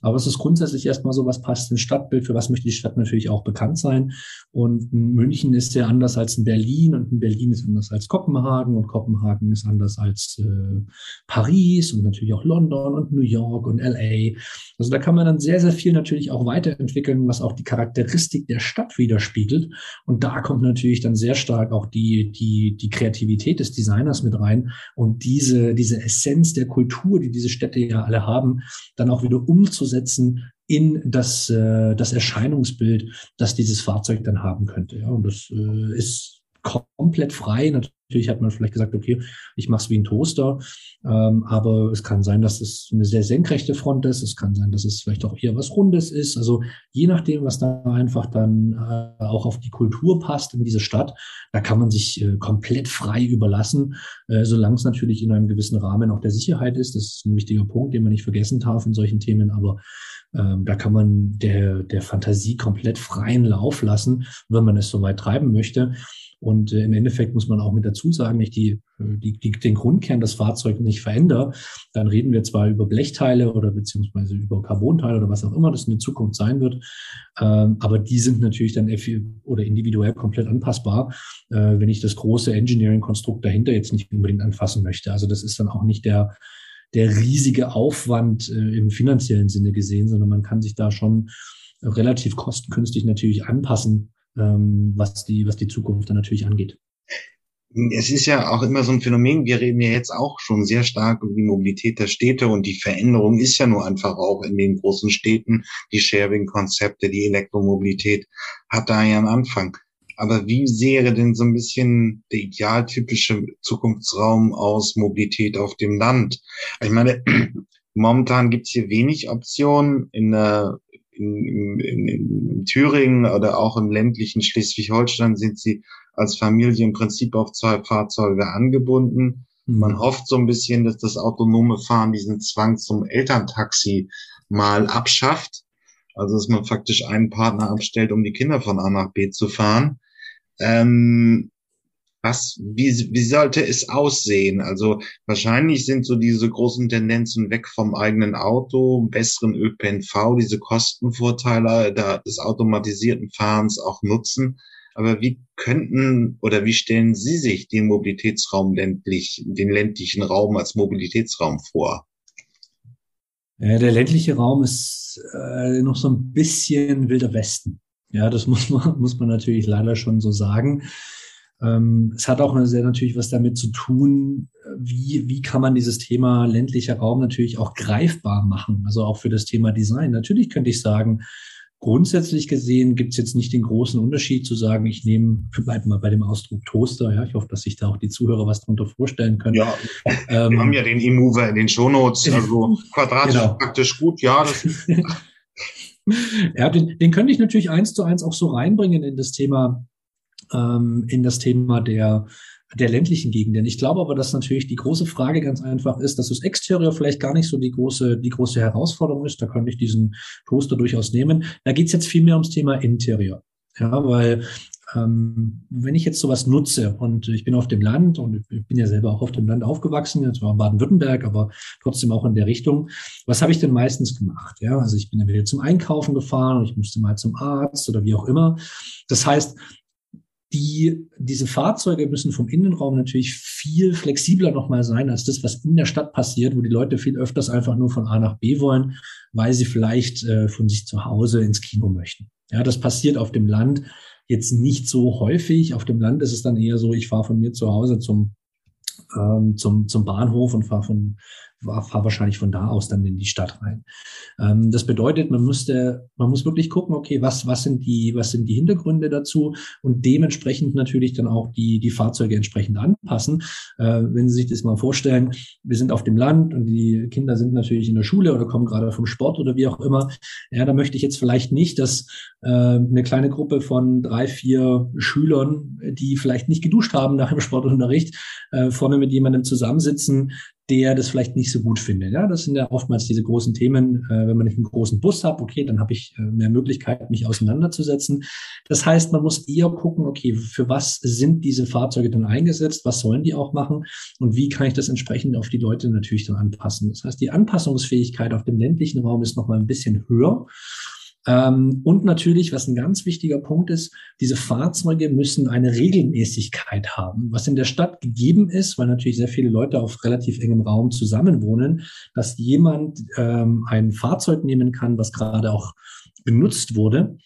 [SPEAKER 2] Aber es ist grundsätzlich erstmal so, was passt ins Stadtbild, für was möchte die Stadt natürlich auch bekannt sein. Und München ist ja anders als in Berlin und in Berlin ist anders als Kopenhagen und Kopenhagen ist anders als äh, Paris und natürlich auch London und New York und LA. Also da kann man dann sehr, sehr viel natürlich auch weiterentwickeln, was auch die Charakteristik der Stadt widerspiegelt. Und da kommt natürlich dann sehr stark auch die, die, die Kreativität des Designers mit rein und diese, diese Essenz der Kultur, die diese Städte ja alle haben, dann auch wieder umzusetzen umzusetzen in das, äh, das Erscheinungsbild, das dieses Fahrzeug dann haben könnte. Ja, und das äh, ist komplett frei. Natürlich hat man vielleicht gesagt, okay, ich mache es wie ein Toaster, ähm, aber es kann sein, dass es eine sehr senkrechte Front ist. Es kann sein, dass es vielleicht auch eher was Rundes ist. Also je nachdem, was da einfach dann äh, auch auf die Kultur passt in diese Stadt, da kann man sich äh, komplett frei überlassen, äh, solange es natürlich in einem gewissen Rahmen auch der Sicherheit ist. Das ist ein wichtiger Punkt, den man nicht vergessen darf in solchen Themen, aber ähm, da kann man der, der Fantasie komplett freien Lauf lassen, wenn man es so weit treiben möchte. Und äh, im Endeffekt muss man auch mit dazu sagen, ich die, äh, die, die, den Grundkern des Fahrzeugs nicht verändere, dann reden wir zwar über Blechteile oder beziehungsweise über Carbonteile oder was auch immer das in der Zukunft sein wird, ähm, aber die sind natürlich dann oder individuell komplett anpassbar, äh, wenn ich das große Engineering-Konstrukt dahinter jetzt nicht unbedingt anfassen möchte. Also das ist dann auch nicht der der riesige Aufwand äh, im finanziellen Sinne gesehen, sondern man kann sich da schon relativ kostengünstig natürlich anpassen, ähm, was die, was die Zukunft dann natürlich angeht.
[SPEAKER 1] Es ist ja auch immer so ein Phänomen, wir reden ja jetzt auch schon sehr stark über die Mobilität der Städte und die Veränderung ist ja nur einfach auch in den großen Städten. Die Sharing-Konzepte, die Elektromobilität hat da ja einen Anfang. Aber wie sähe denn so ein bisschen der idealtypische Zukunftsraum aus Mobilität auf dem Land? Ich meine, momentan gibt's hier wenig Optionen in in, in, in Thüringen oder auch im ländlichen Schleswig-Holstein sind sie als Familie im Prinzip auf zwei Fahrzeuge angebunden. Mhm. Man hofft so ein bisschen, dass das autonome Fahren diesen Zwang zum Elterntaxi mal abschafft. Also dass man faktisch einen Partner abstellt, um die Kinder von A nach B zu fahren. Ähm, was, wie, wie sollte es aussehen? Also wahrscheinlich sind so diese großen Tendenzen weg vom eigenen Auto, besseren ÖPNV, diese Kostenvorteile des automatisierten Fahrens auch nutzen. Aber wie könnten oder wie stellen Sie sich den Mobilitätsraum ländlich, den ländlichen Raum als Mobilitätsraum vor?
[SPEAKER 2] Ja, der ländliche Raum ist äh, noch so ein bisschen wilder Westen. Ja, das muss man, muss man natürlich leider schon so sagen. Ähm, es hat auch sehr natürlich was damit zu tun, wie, wie kann man dieses Thema ländlicher Raum natürlich auch greifbar machen, also auch für das Thema Design. Natürlich könnte ich sagen, grundsätzlich gesehen gibt es jetzt nicht den großen Unterschied zu sagen, ich nehme, bleiben mal bei dem Ausdruck Toaster, ja, ich hoffe, dass sich da auch die Zuhörer was darunter vorstellen können.
[SPEAKER 1] Ja, ähm, wir haben ja den E-Mover in den Shownotes, also quadratisch genau. praktisch gut, ja. Das
[SPEAKER 2] ja, den, den könnte ich natürlich eins zu eins auch so reinbringen in das Thema ähm, in das Thema der der ländlichen Gegenden. Ich glaube aber, dass natürlich die große Frage ganz einfach ist, dass das Exterior vielleicht gar nicht so die große, die große Herausforderung ist. Da könnte ich diesen Toaster durchaus nehmen. Da geht es jetzt viel mehr ums Thema Interior. Ja, weil ähm, wenn ich jetzt sowas nutze und ich bin auf dem Land und ich bin ja selber auch auf dem Land aufgewachsen, jetzt war Baden-Württemberg, aber trotzdem auch in der Richtung, was habe ich denn meistens gemacht? Ja, also ich bin dann wieder zum Einkaufen gefahren und ich musste mal zum Arzt oder wie auch immer. Das heißt, die, diese Fahrzeuge müssen vom Innenraum natürlich viel flexibler nochmal sein als das, was in der Stadt passiert, wo die Leute viel öfters einfach nur von A nach B wollen, weil sie vielleicht äh, von sich zu Hause ins Kino möchten. Ja, das passiert auf dem Land jetzt nicht so häufig. Auf dem Land ist es dann eher so, ich fahre von mir zu Hause zum, ähm, zum, zum Bahnhof und fahre von fahre wahrscheinlich von da aus dann in die Stadt rein. Ähm, das bedeutet, man müsste, man muss wirklich gucken, okay, was, was sind die, was sind die Hintergründe dazu und dementsprechend natürlich dann auch die, die Fahrzeuge entsprechend anpassen. Äh, wenn Sie sich das mal vorstellen, wir sind auf dem Land und die Kinder sind natürlich in der Schule oder kommen gerade vom Sport oder wie auch immer. Ja, da möchte ich jetzt vielleicht nicht, dass äh, eine kleine Gruppe von drei, vier Schülern, die vielleicht nicht geduscht haben nach dem Sportunterricht, äh, vorne mit jemandem zusammensitzen, der das vielleicht nicht so gut findet. Ja, das sind ja oftmals diese großen Themen. Äh, wenn man nicht einen großen Bus hat, okay, dann habe ich äh, mehr Möglichkeit, mich auseinanderzusetzen. Das heißt, man muss eher gucken, okay, für was sind diese Fahrzeuge dann eingesetzt? Was sollen die auch machen? Und wie kann ich das entsprechend auf die Leute natürlich dann anpassen? Das heißt, die Anpassungsfähigkeit auf dem ländlichen Raum ist noch mal ein bisschen höher. Ähm, und natürlich, was ein ganz wichtiger Punkt ist, diese Fahrzeuge müssen eine Regelmäßigkeit haben, was in der Stadt gegeben ist, weil natürlich sehr viele Leute auf relativ engem Raum zusammenwohnen, dass jemand ähm, ein Fahrzeug nehmen kann, was gerade auch benutzt wurde.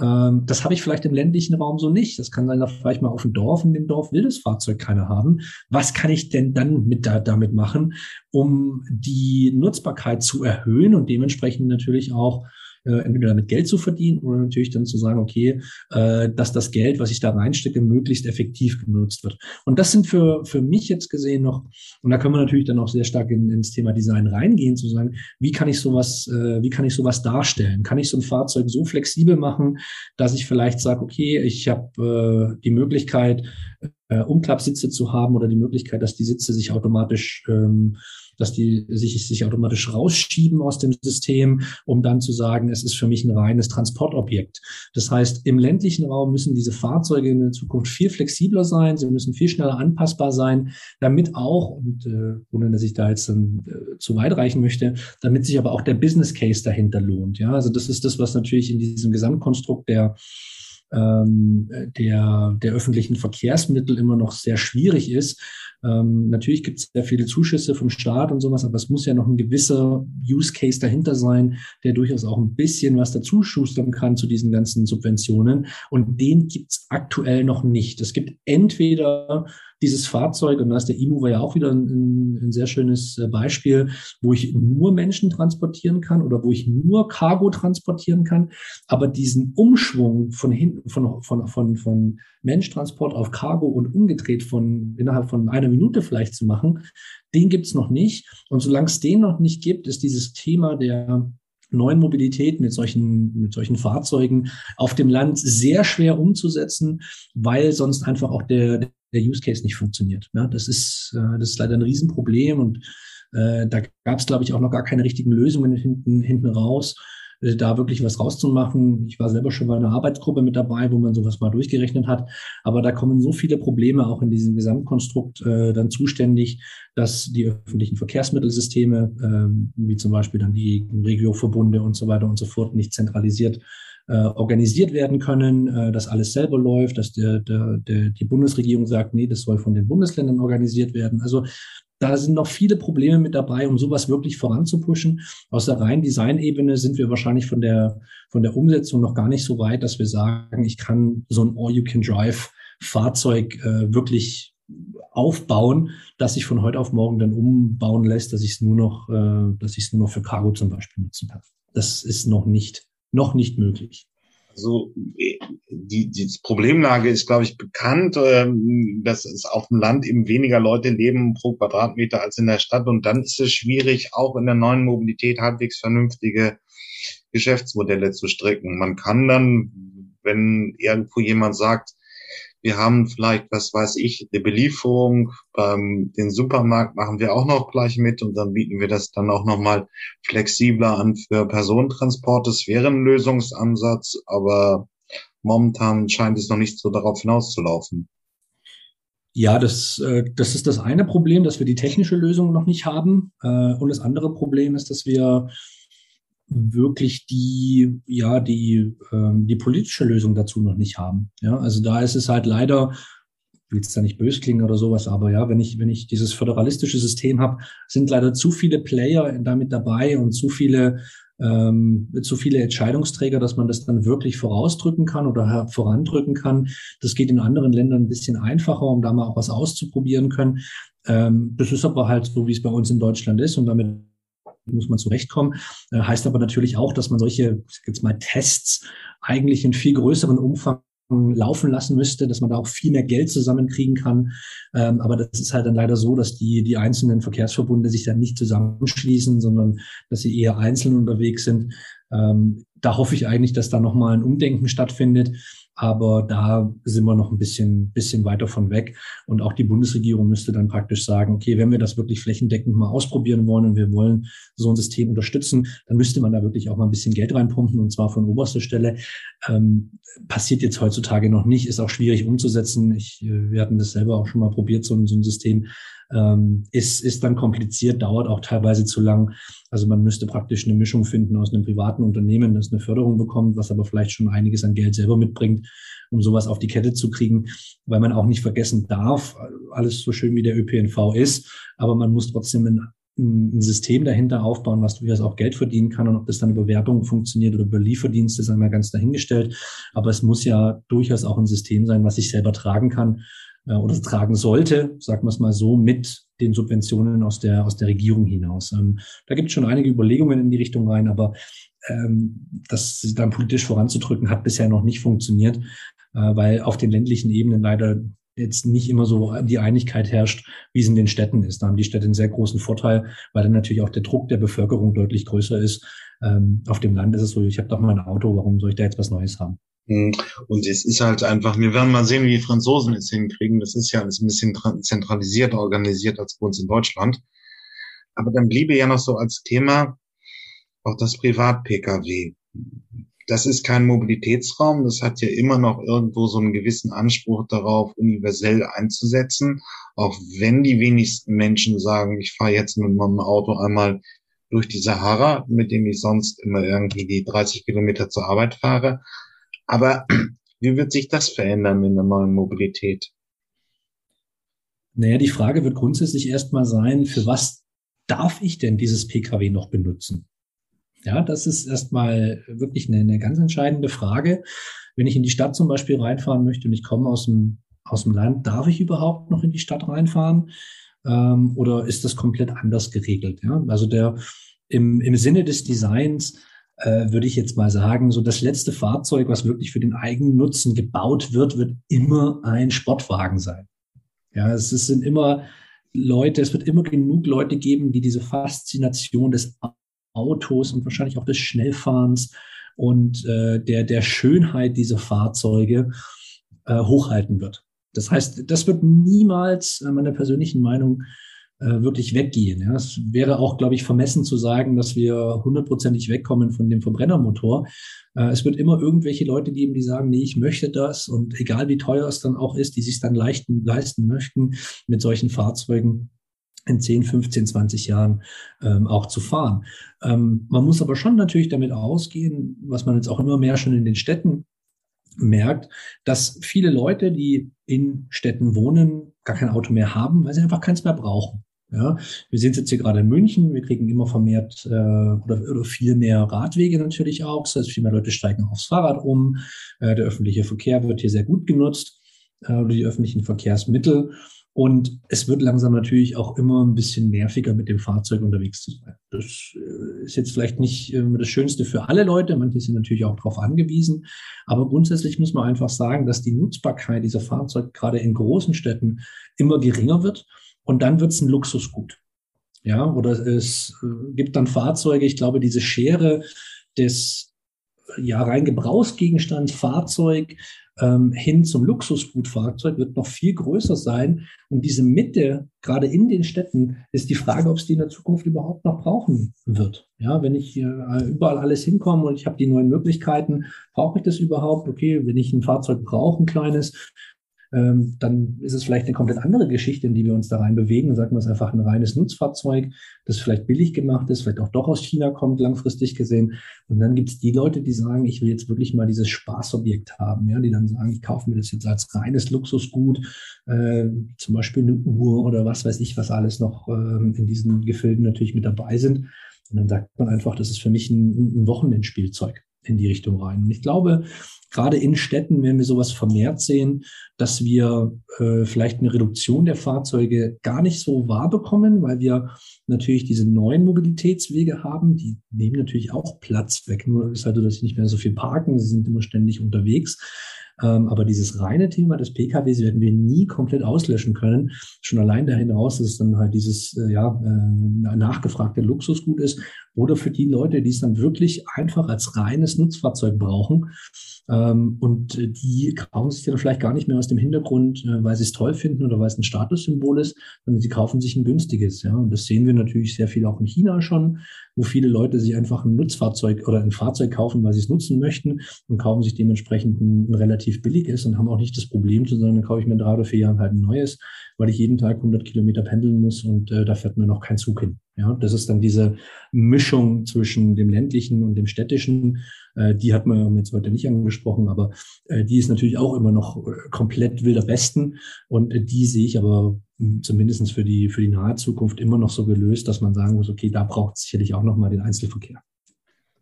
[SPEAKER 2] Ähm, das habe ich vielleicht im ländlichen Raum so nicht. Das kann sein, vielleicht mal auf dem Dorf, in dem Dorf will das Fahrzeug keiner haben. Was kann ich denn dann mit da, damit machen, um die Nutzbarkeit zu erhöhen und dementsprechend natürlich auch äh, entweder damit Geld zu verdienen oder natürlich dann zu sagen, okay, äh, dass das Geld, was ich da reinstecke, möglichst effektiv genutzt wird. Und das sind für, für mich jetzt gesehen noch, und da können wir natürlich dann auch sehr stark in, ins Thema Design reingehen, zu sagen, wie kann ich sowas, äh, wie kann ich sowas darstellen? Kann ich so ein Fahrzeug so flexibel machen, dass ich vielleicht sage, okay, ich habe äh, die Möglichkeit, äh, Umklappsitze zu haben oder die Möglichkeit, dass die Sitze sich automatisch ähm, dass die sich, sich automatisch rausschieben aus dem System, um dann zu sagen, es ist für mich ein reines Transportobjekt. Das heißt, im ländlichen Raum müssen diese Fahrzeuge in der Zukunft viel flexibler sein, sie müssen viel schneller anpassbar sein, damit auch, und äh, ohne dass ich da jetzt dann äh, zu weit reichen möchte, damit sich aber auch der Business Case dahinter lohnt. Ja, also das ist das, was natürlich in diesem Gesamtkonstrukt der ähm, der, der öffentlichen Verkehrsmittel immer noch sehr schwierig ist. Ähm, natürlich gibt es sehr viele Zuschüsse vom Staat und sowas, aber es muss ja noch ein gewisser Use Case dahinter sein, der durchaus auch ein bisschen was dazu schustern kann zu diesen ganzen Subventionen. Und den gibt es aktuell noch nicht. Es gibt entweder dieses Fahrzeug, und da ist der E-Mover ja auch wieder ein, ein, sehr schönes äh, Beispiel, wo ich nur Menschen transportieren kann oder wo ich nur Cargo transportieren kann, aber diesen Umschwung von hinten, von, von, von, von Mensch-Transport auf Cargo und umgedreht von innerhalb von einer Minute vielleicht zu machen, den gibt's noch nicht. Und solange es den noch nicht gibt, ist dieses Thema der neuen Mobilität mit solchen, mit solchen Fahrzeugen auf dem Land sehr schwer umzusetzen, weil sonst einfach auch der, der Use Case nicht funktioniert. Ja, das ist, äh, das ist leider ein Riesenproblem und äh, da gab es, glaube ich, auch noch gar keine richtigen Lösungen hinten, hinten raus, da wirklich was rauszumachen. Ich war selber schon in einer Arbeitsgruppe mit dabei, wo man sowas mal durchgerechnet hat. Aber da kommen so viele Probleme auch in diesem Gesamtkonstrukt äh, dann zuständig, dass die öffentlichen Verkehrsmittelsysteme, äh, wie zum Beispiel dann die Regioverbunde und so weiter und so fort, nicht zentralisiert äh, organisiert werden können, äh, dass alles selber läuft, dass der, der, der, die Bundesregierung sagt, nee, das soll von den Bundesländern organisiert werden. Also da sind noch viele Probleme mit dabei, um sowas wirklich voranzupushen. Aus der reinen Designebene sind wir wahrscheinlich von der, von der Umsetzung noch gar nicht so weit, dass wir sagen, ich kann so ein All-You-Can-Drive Fahrzeug äh, wirklich aufbauen, dass sich von heute auf morgen dann umbauen lässt, dass ich es nur noch, äh, dass ich es nur noch für Cargo zum Beispiel nutzen kann. Das ist noch nicht noch nicht möglich.
[SPEAKER 1] Also die, die Problemlage ist, glaube ich, bekannt, ähm, dass es auf dem Land eben weniger Leute leben pro Quadratmeter als in der Stadt. Und dann ist es schwierig, auch in der neuen Mobilität halbwegs vernünftige Geschäftsmodelle zu stricken. Man kann dann, wenn irgendwo jemand sagt, Wir haben vielleicht, was weiß ich, die Belieferung beim den Supermarkt machen wir auch noch gleich mit und dann bieten wir das dann auch nochmal flexibler an für Personentransport. Das wäre ein Lösungsansatz, aber momentan scheint es noch nicht so darauf hinauszulaufen.
[SPEAKER 2] Ja, das, äh, das ist das eine Problem, dass wir die technische Lösung noch nicht haben. Äh, und das andere Problem ist, dass wir wirklich die, ja, die, ähm, die politische Lösung dazu noch nicht haben. Ja, also da ist es halt leider, will es da nicht böse klingen oder sowas, aber ja, wenn ich, wenn ich dieses föderalistische System habe, sind leider zu viele Player damit dabei und zu viele ähm, zu viele Entscheidungsträger, dass man das dann wirklich vorausdrücken kann oder vorandrücken kann. Das geht in anderen Ländern ein bisschen einfacher, um da mal auch was auszuprobieren können. Ähm, das ist aber halt so, wie es bei uns in Deutschland ist und damit muss man zurechtkommen. Äh, heißt aber natürlich auch, dass man solche, jetzt mal Tests eigentlich in viel größeren Umfang laufen lassen müsste, dass man da auch viel mehr Geld zusammenkriegen kann. Ähm, aber das ist halt dann leider so, dass die, die einzelnen Verkehrsverbunde sich dann nicht zusammenschließen, sondern dass sie eher einzeln unterwegs sind. Ähm, da hoffe ich eigentlich, dass da nochmal ein Umdenken stattfindet. Aber da sind wir noch ein bisschen, bisschen weiter von weg. Und auch die Bundesregierung müsste dann praktisch sagen, okay, wenn wir das wirklich flächendeckend mal ausprobieren wollen und wir wollen so ein System unterstützen, dann müsste man da wirklich auch mal ein bisschen Geld reinpumpen und zwar von oberster Stelle. Ähm, passiert jetzt heutzutage noch nicht, ist auch schwierig umzusetzen. Ich, äh, wir hatten das selber auch schon mal probiert, so, so ein System ähm, ist, ist dann kompliziert, dauert auch teilweise zu lang. Also man müsste praktisch eine Mischung finden aus einem privaten Unternehmen, das eine Förderung bekommt, was aber vielleicht schon einiges an Geld selber mitbringt, um sowas auf die Kette zu kriegen, weil man auch nicht vergessen darf, alles so schön wie der ÖPNV ist, aber man muss trotzdem ein ein System dahinter aufbauen, was durchaus auch Geld verdienen kann. Und ob das dann über Werbung funktioniert oder über Lieferdienste, ist einmal ganz dahingestellt. Aber es muss ja durchaus auch ein System sein, was sich selber tragen kann äh, oder tragen sollte, sagen wir es mal so, mit den Subventionen aus der, aus der Regierung hinaus. Ähm, da gibt es schon einige Überlegungen in die Richtung rein, aber ähm, das dann politisch voranzudrücken, hat bisher noch nicht funktioniert, äh, weil auf den ländlichen Ebenen leider jetzt nicht immer so die Einigkeit herrscht, wie es in den Städten ist. Da haben die Städte einen sehr großen Vorteil, weil dann natürlich auch der Druck der Bevölkerung deutlich größer ist. Ähm, auf dem Land ist es so, ich habe doch mal ein Auto, warum soll ich da jetzt was Neues haben?
[SPEAKER 1] Hm. Und es ist halt einfach, wir werden mal sehen, wie die Franzosen es hinkriegen. Das ist ja alles ein bisschen zentralisiert organisiert als bei uns in Deutschland. Aber dann bliebe ja noch so als Thema auch das Privat-Pkw. Das ist kein Mobilitätsraum. Das hat ja immer noch irgendwo so einen gewissen Anspruch darauf, universell einzusetzen. Auch wenn die wenigsten Menschen sagen, ich fahre jetzt mit meinem Auto einmal durch die Sahara, mit dem ich sonst immer irgendwie die 30 Kilometer zur Arbeit fahre. Aber wie wird sich das verändern in der neuen Mobilität?
[SPEAKER 2] Naja, die Frage wird grundsätzlich erstmal sein, für was darf ich denn dieses Pkw noch benutzen? Ja, das ist erstmal wirklich eine, eine ganz entscheidende Frage. Wenn ich in die Stadt zum Beispiel reinfahren möchte und ich komme aus dem, aus dem Land, darf ich überhaupt noch in die Stadt reinfahren? Ähm, oder ist das komplett anders geregelt? Ja, also der, im, im Sinne des Designs äh, würde ich jetzt mal sagen, so das letzte Fahrzeug, was wirklich für den eigenen Nutzen gebaut wird, wird immer ein Sportwagen sein. Ja, es sind immer Leute, es wird immer genug Leute geben, die diese Faszination des Autos und wahrscheinlich auch des Schnellfahrens und äh, der, der Schönheit dieser Fahrzeuge äh, hochhalten wird. Das heißt, das wird niemals, äh, meiner persönlichen Meinung, äh, wirklich weggehen. Ja. Es wäre auch, glaube ich, vermessen zu sagen, dass wir hundertprozentig wegkommen von dem Verbrennermotor. Äh, es wird immer irgendwelche Leute geben, die sagen, nee, ich möchte das und egal wie teuer es dann auch ist, die sich dann leisten, leisten möchten, mit solchen Fahrzeugen in 10, 15, 20 Jahren ähm, auch zu fahren. Ähm, man muss aber schon natürlich damit ausgehen, was man jetzt auch immer mehr schon in den Städten merkt, dass viele Leute, die in Städten wohnen, gar kein Auto mehr haben, weil sie einfach keins mehr brauchen. Ja, wir es jetzt hier gerade in München. Wir kriegen immer vermehrt äh, oder, oder viel mehr Radwege natürlich auch. Das heißt, viel mehr Leute steigen aufs Fahrrad um. Äh, der öffentliche Verkehr wird hier sehr gut genutzt äh, oder die öffentlichen Verkehrsmittel. Und es wird langsam natürlich auch immer ein bisschen nerviger, mit dem Fahrzeug unterwegs zu sein. Das äh, ist jetzt vielleicht nicht äh, das Schönste für alle Leute. Manche sind natürlich auch darauf angewiesen. Aber grundsätzlich muss man einfach sagen, dass die Nutzbarkeit dieser Fahrzeuge gerade in großen Städten immer geringer wird. Und dann wird es ein Luxusgut. Ja, oder es äh, gibt dann Fahrzeuge, ich glaube, diese Schere des ja, rein Gebrauchsgegenstand, Fahrzeug ähm, hin zum Luxusgutfahrzeug wird noch viel größer sein. Und diese Mitte, gerade in den Städten, ist die Frage, ob es die in der Zukunft überhaupt noch brauchen wird. Ja, wenn ich äh, überall alles hinkomme und ich habe die neuen Möglichkeiten, brauche ich das überhaupt? Okay, wenn ich ein Fahrzeug brauche, ein kleines, ähm, dann ist es vielleicht eine komplett andere Geschichte, in die wir uns da rein bewegen. Sagen wir es einfach ein reines Nutzfahrzeug, das vielleicht billig gemacht ist, vielleicht auch doch aus China kommt, langfristig gesehen. Und dann gibt es die Leute, die sagen, ich will jetzt wirklich mal dieses Spaßobjekt haben, ja, die dann sagen, ich kaufe mir das jetzt als reines Luxusgut, äh, zum Beispiel eine Uhr oder was weiß ich, was alles noch äh, in diesen Gefilden natürlich mit dabei sind. Und dann sagt man einfach, das ist für mich ein, ein Wochenendspielzeug in die Richtung rein. Und ich glaube, gerade in Städten werden wir sowas vermehrt sehen, dass wir äh, vielleicht eine Reduktion der Fahrzeuge gar nicht so wahr bekommen, weil wir natürlich diese neuen Mobilitätswege haben. Die nehmen natürlich auch Platz weg. Nur ist halt so, dass sie nicht mehr so viel parken. Sie sind immer ständig unterwegs. Ähm, aber dieses reine Thema des PKWs werden wir nie komplett auslöschen können. Schon allein dahin raus, dass es dann halt dieses äh, ja, äh, nachgefragte Luxusgut ist. Oder für die Leute, die es dann wirklich einfach als reines Nutzfahrzeug brauchen. Ähm, und die kaufen sich dann vielleicht gar nicht mehr aus dem Hintergrund, äh, weil sie es toll finden oder weil es ein Statussymbol ist, sondern sie kaufen sich ein günstiges. Ja. Und das sehen wir natürlich sehr viel auch in China schon, wo viele Leute sich einfach ein Nutzfahrzeug oder ein Fahrzeug kaufen, weil sie es nutzen möchten und kaufen sich dementsprechend ein, ein relativ billig ist und haben auch nicht das Problem zu sagen, dann kaufe ich mir drei oder vier Jahren halt ein neues, weil ich jeden Tag 100 Kilometer pendeln muss und äh, da fährt mir noch kein Zug hin. Ja, das ist dann diese Mischung zwischen dem ländlichen und dem städtischen. Äh, die hat man jetzt heute nicht angesprochen, aber äh, die ist natürlich auch immer noch äh, komplett wilder Westen und äh, die sehe ich aber zumindest für die, für die nahe Zukunft immer noch so gelöst, dass man sagen muss, okay, da braucht es sicherlich auch nochmal den Einzelverkehr.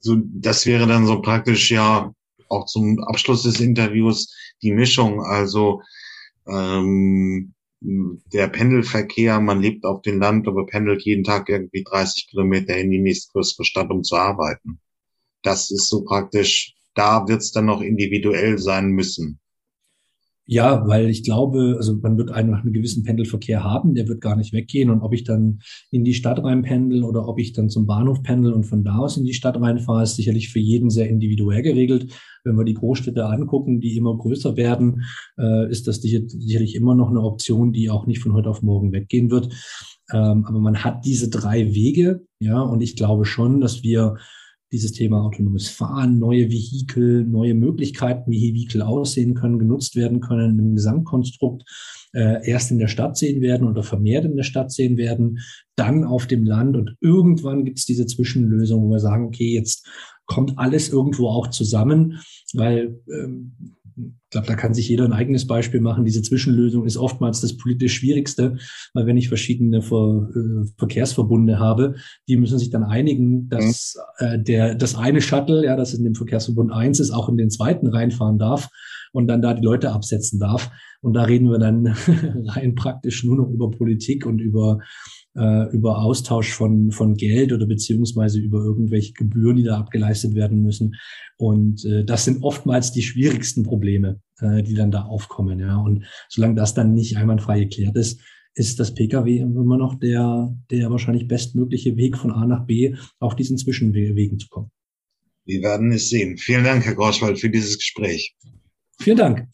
[SPEAKER 1] So, das wäre dann so praktisch ja auch zum Abschluss des Interviews die Mischung. Also ähm, der Pendelverkehr, man lebt auf dem Land, aber pendelt jeden Tag irgendwie 30 Kilometer in die nächstgrößere Stadt, um zu arbeiten. Das ist so praktisch, da wird es dann noch individuell sein müssen.
[SPEAKER 2] Ja, weil ich glaube, also man wird einfach einen gewissen Pendelverkehr haben, der wird gar nicht weggehen. Und ob ich dann in die Stadt rein pendel oder ob ich dann zum Bahnhof pendel und von da aus in die Stadt reinfahre, ist sicherlich für jeden sehr individuell geregelt. Wenn wir die Großstädte angucken, die immer größer werden, äh, ist das sicherlich immer noch eine Option, die auch nicht von heute auf morgen weggehen wird. Ähm, aber man hat diese drei Wege, ja, und ich glaube schon, dass wir dieses Thema autonomes Fahren, neue Vehikel, neue Möglichkeiten, wie Vehikel aussehen können, genutzt werden können im Gesamtkonstrukt, äh, erst in der Stadt sehen werden oder vermehrt in der Stadt sehen werden, dann auf dem Land. Und irgendwann gibt es diese Zwischenlösung, wo wir sagen, okay, jetzt kommt alles irgendwo auch zusammen, weil ähm, ich glaube, da kann sich jeder ein eigenes Beispiel machen. Diese Zwischenlösung ist oftmals das politisch Schwierigste, weil wenn ich verschiedene Ver, äh, Verkehrsverbunde habe, die müssen sich dann einigen, dass äh, der das eine Shuttle, ja, das in dem Verkehrsverbund eins ist, auch in den zweiten reinfahren darf und dann da die Leute absetzen darf. Und da reden wir dann rein praktisch nur noch über Politik und über äh, über Austausch von, von Geld oder beziehungsweise über irgendwelche Gebühren, die da abgeleistet werden müssen. Und äh, das sind oftmals die schwierigsten Probleme, äh, die dann da aufkommen. Ja. Und solange das dann nicht einwandfrei geklärt ist, ist das Pkw immer noch der, der wahrscheinlich bestmögliche Weg von A nach B auf diesen Zwischenwegen zu kommen.
[SPEAKER 1] Wir werden es sehen. Vielen Dank, Herr Groschwald, für dieses Gespräch.
[SPEAKER 2] Vielen Dank.